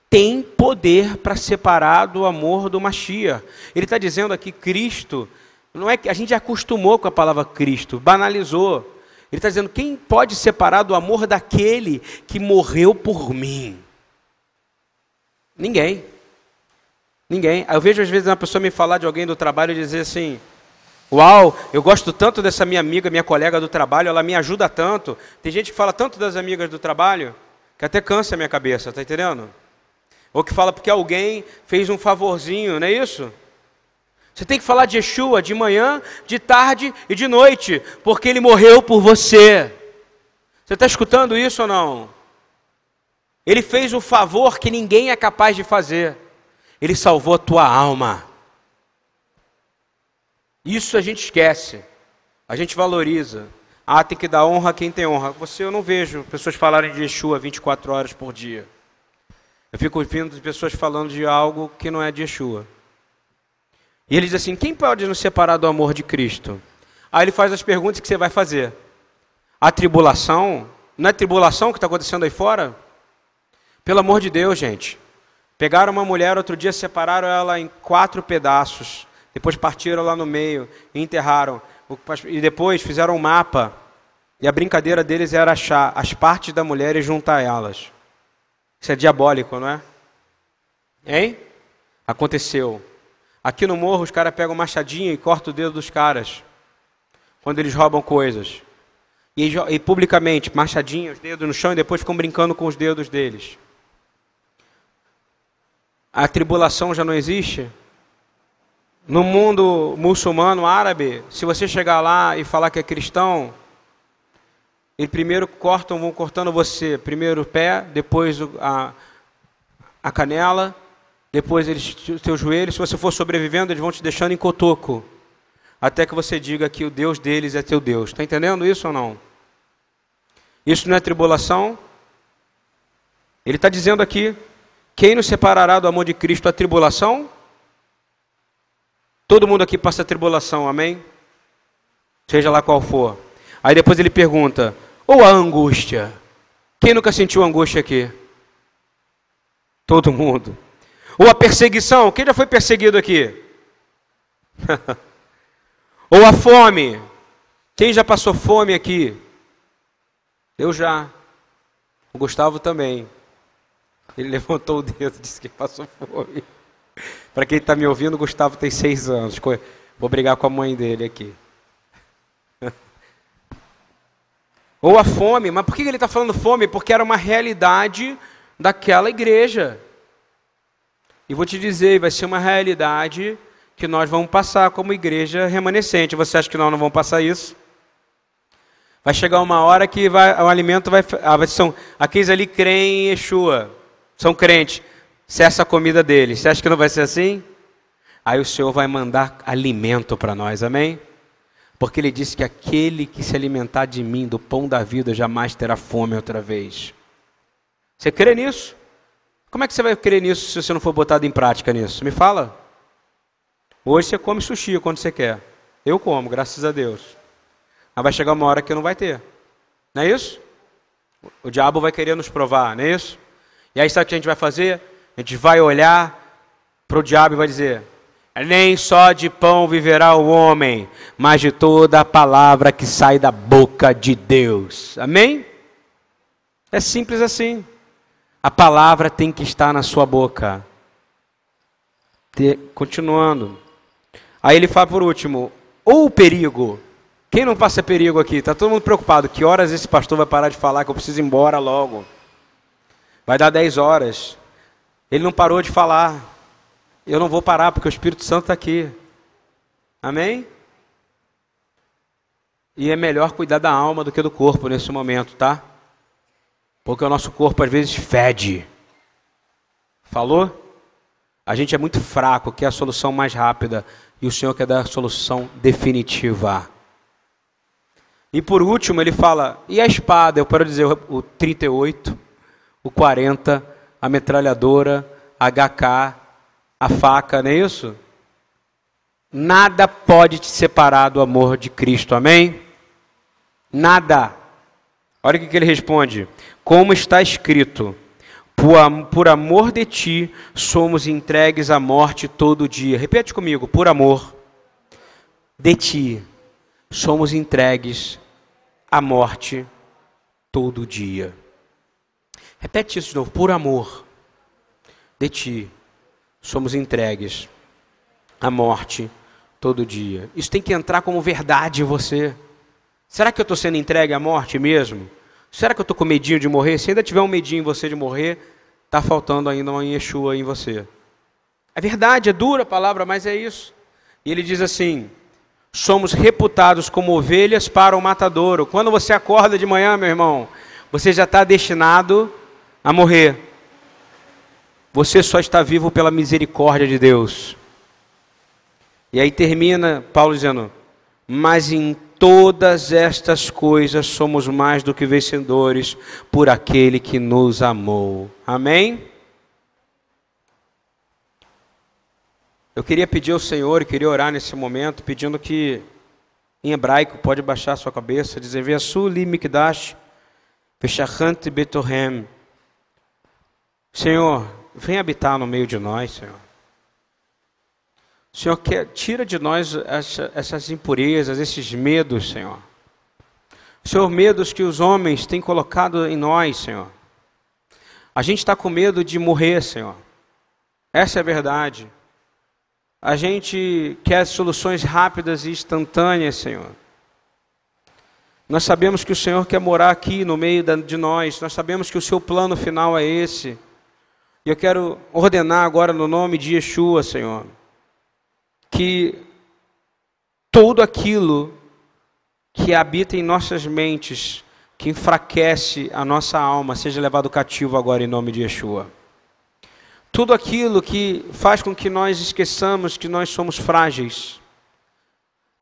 tem poder para separar do amor do Mashiach? Ele está dizendo aqui: Cristo, não é que a gente acostumou com a palavra Cristo, banalizou. Ele está dizendo: quem pode separar do amor daquele que morreu por mim? Ninguém. Ninguém. Eu vejo às vezes uma pessoa me falar de alguém do trabalho e dizer assim: Uau, eu gosto tanto dessa minha amiga, minha colega do trabalho, ela me ajuda tanto. Tem gente que fala tanto das amigas do trabalho que até cansa a minha cabeça, tá entendendo? Ou que fala porque alguém fez um favorzinho, não é isso? Você tem que falar de Yeshua de manhã, de tarde e de noite, porque ele morreu por você. Você está escutando isso ou não? Ele fez o favor que ninguém é capaz de fazer. Ele salvou a tua alma. Isso a gente esquece. A gente valoriza. Ah, tem que dar honra a quem tem honra. Você eu não vejo pessoas falarem de Yeshua 24 horas por dia. Eu fico ouvindo pessoas falando de algo que não é de Yeshua. E ele diz assim: quem pode nos separar do amor de Cristo? Aí ele faz as perguntas que você vai fazer. A tribulação, não é tribulação que está acontecendo aí fora? Pelo amor de Deus, gente. Pegaram uma mulher outro dia, separaram ela em quatro pedaços. Depois partiram lá no meio e enterraram. E depois fizeram um mapa. E a brincadeira deles era achar as partes da mulher e juntar elas. Isso é diabólico, não é? Hein? Aconteceu. Aqui no morro os caras pegam machadinha e cortam o dedo dos caras. Quando eles roubam coisas. E, e publicamente, machadinha, os dedos no chão e depois ficam brincando com os dedos deles. A tribulação já não existe? No mundo muçulmano, árabe, se você chegar lá e falar que é cristão, eles primeiro cortam, vão cortando você, primeiro o pé, depois a, a canela, depois eles, teu joelho. Se você for sobrevivendo, eles vão te deixando em cotoco, até que você diga que o Deus deles é teu Deus. Está entendendo isso ou não? Isso não é tribulação? Ele está dizendo aqui: quem nos separará do amor de Cristo? A tribulação? Todo mundo aqui passa tribulação, amém? Seja lá qual for. Aí depois ele pergunta: ou a angústia? Quem nunca sentiu angústia aqui? Todo mundo. Ou a perseguição? Quem já foi perseguido aqui? ou a fome? Quem já passou fome aqui? Eu já. O Gustavo também. Ele levantou o dedo e disse que passou fome. Para quem está me ouvindo, Gustavo tem seis anos. Vou brigar com a mãe dele aqui. Ou a fome. Mas por que ele está falando fome? Porque era uma realidade daquela igreja. E vou te dizer, vai ser uma realidade que nós vamos passar como igreja remanescente. Você acha que nós não vamos passar isso? Vai chegar uma hora que vai, o alimento vai. Ah, são, aqueles ali creem em Yeshua, são crentes. Cessa a comida deles. Você acha que não vai ser assim? Aí o Senhor vai mandar alimento para nós, amém? Porque ele disse que aquele que se alimentar de mim, do pão da vida, jamais terá fome outra vez. Você crê nisso? Como é que você vai crer nisso se você não for botado em prática nisso? Me fala. Hoje você come sushi quando você quer. Eu como, graças a Deus. Mas vai chegar uma hora que não vai ter. Não é isso? O diabo vai querer nos provar, não é isso? E aí sabe o que a gente vai fazer? A gente vai olhar para o diabo e vai dizer: nem só de pão viverá o homem, mas de toda a palavra que sai da boca de Deus. Amém? É simples assim. A palavra tem que estar na sua boca. Continuando. Aí ele fala por último: ou o perigo. Quem não passa perigo aqui? Está todo mundo preocupado. Que horas esse pastor vai parar de falar que eu preciso ir embora logo? Vai dar 10 horas. Ele não parou de falar. Eu não vou parar porque o Espírito Santo está aqui. Amém? E é melhor cuidar da alma do que do corpo nesse momento, tá? Porque o nosso corpo às vezes fede. Falou? A gente é muito fraco, quer a solução mais rápida. E o Senhor quer dar a solução definitiva. E por último, ele fala: e a espada? Eu quero dizer o 38, o 40, a metralhadora, HK, a faca, não é isso? Nada pode te separar do amor de Cristo, amém? Nada. Olha o que ele responde: Como está escrito, por amor de ti somos entregues à morte todo dia. Repete comigo: por amor de ti somos entregues a morte todo dia. Repete isso de novo. Por amor de ti, somos entregues à morte todo dia. Isso tem que entrar como verdade em você. Será que eu estou sendo entregue à morte mesmo? Será que eu estou com medinho de morrer? Se ainda tiver um medinho em você de morrer, está faltando ainda uma Yeshua em você. É verdade, é dura a palavra, mas é isso. E ele diz assim: somos reputados como ovelhas para o matadouro. Quando você acorda de manhã, meu irmão, você já está destinado a morrer. Você só está vivo pela misericórdia de Deus. E aí termina Paulo dizendo: Mas em todas estas coisas somos mais do que vencedores por aquele que nos amou. Amém? Eu queria pedir ao Senhor, queria orar nesse momento, pedindo que, em hebraico, pode baixar sua cabeça, dizer: Veasu li mikdash, betohem. Senhor, vem habitar no meio de nós, Senhor. Senhor, quer, tira de nós essa, essas impurezas, esses medos, Senhor. Senhor, medos que os homens têm colocado em nós, Senhor. A gente está com medo de morrer, Senhor. Essa é a verdade. A gente quer soluções rápidas e instantâneas, Senhor. Nós sabemos que o Senhor quer morar aqui no meio de nós, nós sabemos que o seu plano final é esse. E eu quero ordenar agora no nome de Yeshua, Senhor, que tudo aquilo que habita em nossas mentes, que enfraquece a nossa alma, seja levado cativo agora em nome de Yeshua. Tudo aquilo que faz com que nós esqueçamos que nós somos frágeis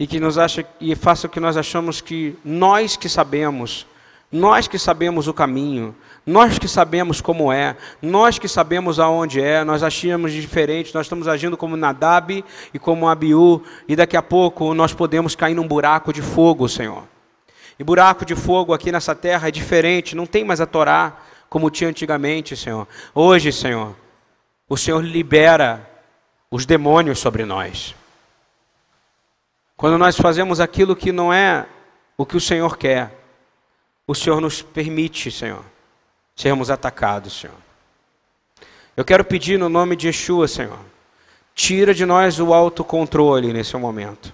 e que nos acha e faça com que nós achamos que nós que sabemos, nós que sabemos o caminho, nós que sabemos como é, nós que sabemos aonde é, nós achamos diferente, nós estamos agindo como Nadab e como Abiú, e daqui a pouco nós podemos cair num buraco de fogo, Senhor. E buraco de fogo aqui nessa terra é diferente, não tem mais a Torá como tinha antigamente, Senhor. Hoje, Senhor, o Senhor libera os demônios sobre nós. Quando nós fazemos aquilo que não é o que o Senhor quer, o Senhor nos permite, Senhor, sermos atacados, Senhor. Eu quero pedir no nome de Yeshua, Senhor, tira de nós o autocontrole nesse momento.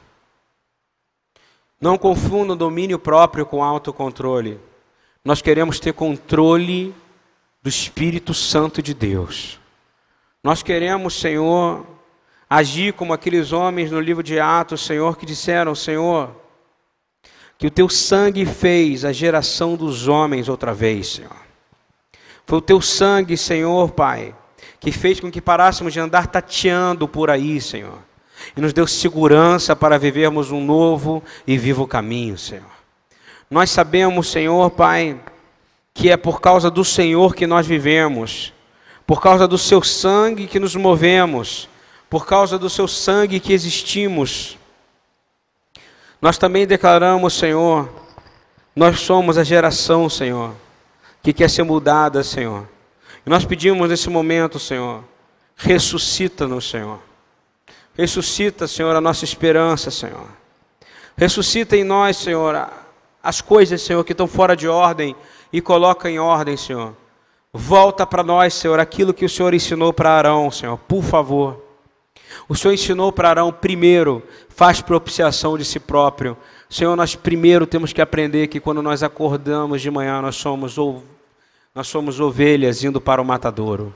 Não confunda o domínio próprio com autocontrole. Nós queremos ter controle do Espírito Santo de Deus. Nós queremos, Senhor, agir como aqueles homens no livro de Atos, Senhor, que disseram: Senhor, que o teu sangue fez a geração dos homens outra vez, Senhor. Foi o teu sangue, Senhor, Pai, que fez com que parássemos de andar tateando por aí, Senhor, e nos deu segurança para vivermos um novo e vivo caminho, Senhor. Nós sabemos, Senhor, Pai, que é por causa do Senhor que nós vivemos, por causa do Seu sangue que nos movemos, por causa do Seu sangue que existimos. Nós também declaramos, Senhor, nós somos a geração, Senhor, que quer ser mudada, Senhor. E nós pedimos nesse momento, Senhor, ressuscita-nos, Senhor. Ressuscita, Senhor, a nossa esperança, Senhor. Ressuscita em nós, Senhor, as coisas, Senhor, que estão fora de ordem e coloca em ordem, Senhor. Volta para nós, Senhor, aquilo que o Senhor ensinou para Arão, Senhor, por favor. O Senhor ensinou para Arão, primeiro, faz propiciação de si próprio. Senhor, nós primeiro temos que aprender que quando nós acordamos de manhã, nós somos, nós somos ovelhas indo para o matadouro.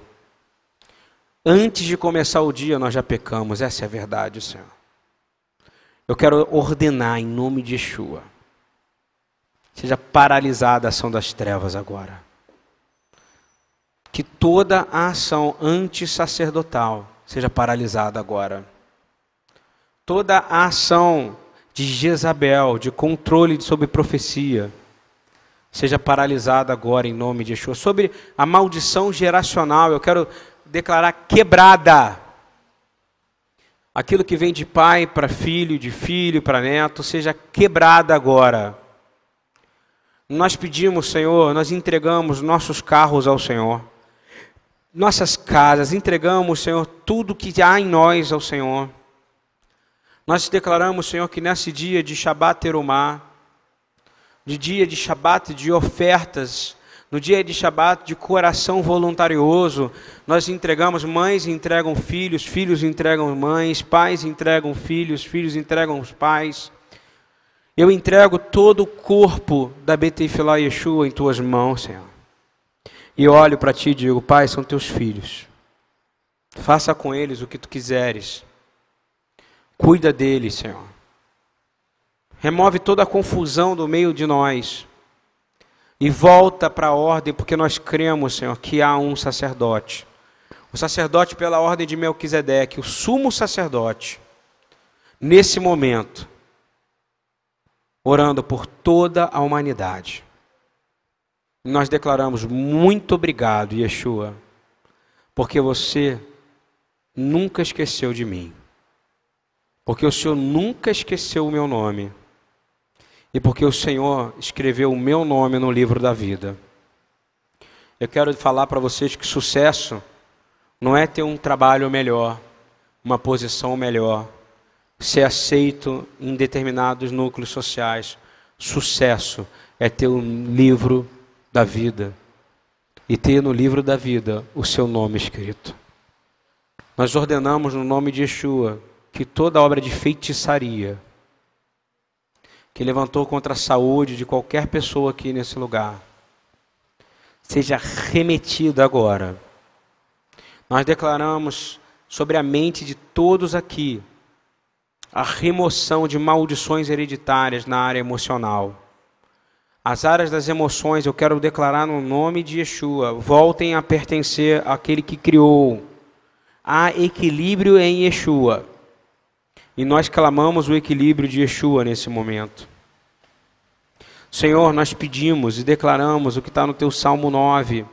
Antes de começar o dia, nós já pecamos, essa é a verdade, Senhor. Eu quero ordenar em nome de Yeshua. Seja paralisada a ação das trevas agora. Que toda a ação antissacerdotal seja paralisada agora. Toda a ação de Jezabel, de controle sobre profecia, seja paralisada agora em nome de Yeshua. Sobre a maldição geracional, eu quero declarar quebrada. Aquilo que vem de pai para filho, de filho para neto, seja quebrada agora. Nós pedimos, Senhor, nós entregamos nossos carros ao Senhor, nossas casas, entregamos, Senhor, tudo que há em nós ao Senhor. Nós declaramos, Senhor, que nesse dia de Shabat Terumá, de dia de Shabat de ofertas, no dia de Shabat de coração voluntarioso, nós entregamos, mães entregam filhos, filhos entregam mães, pais entregam filhos, filhos entregam os pais. Eu entrego todo o corpo da Betefilá Yeshua em tuas mãos, Senhor. E olho para ti e digo, Pai, são teus filhos. Faça com eles o que tu quiseres. Cuida deles, Senhor. Remove toda a confusão do meio de nós. E volta para a ordem, porque nós cremos, Senhor, que há um sacerdote. O sacerdote pela ordem de Melquisedeque, o sumo sacerdote. Nesse momento, orando por toda a humanidade. Nós declaramos muito obrigado, Yeshua, porque você nunca esqueceu de mim. Porque o Senhor nunca esqueceu o meu nome. E porque o Senhor escreveu o meu nome no livro da vida. Eu quero falar para vocês que sucesso não é ter um trabalho melhor, uma posição melhor, ser aceito em determinados núcleos sociais. Sucesso é ter um livro da vida e ter no livro da vida o seu nome escrito. Nós ordenamos no nome de Yeshua que toda obra de feitiçaria que levantou contra a saúde de qualquer pessoa aqui nesse lugar seja remetida agora. Nós declaramos sobre a mente de todos aqui a remoção de maldições hereditárias na área emocional. As áreas das emoções, eu quero declarar no nome de Yeshua, voltem a pertencer àquele que criou. Há equilíbrio em Yeshua. E nós clamamos o equilíbrio de Yeshua nesse momento. Senhor, nós pedimos e declaramos o que está no teu Salmo 9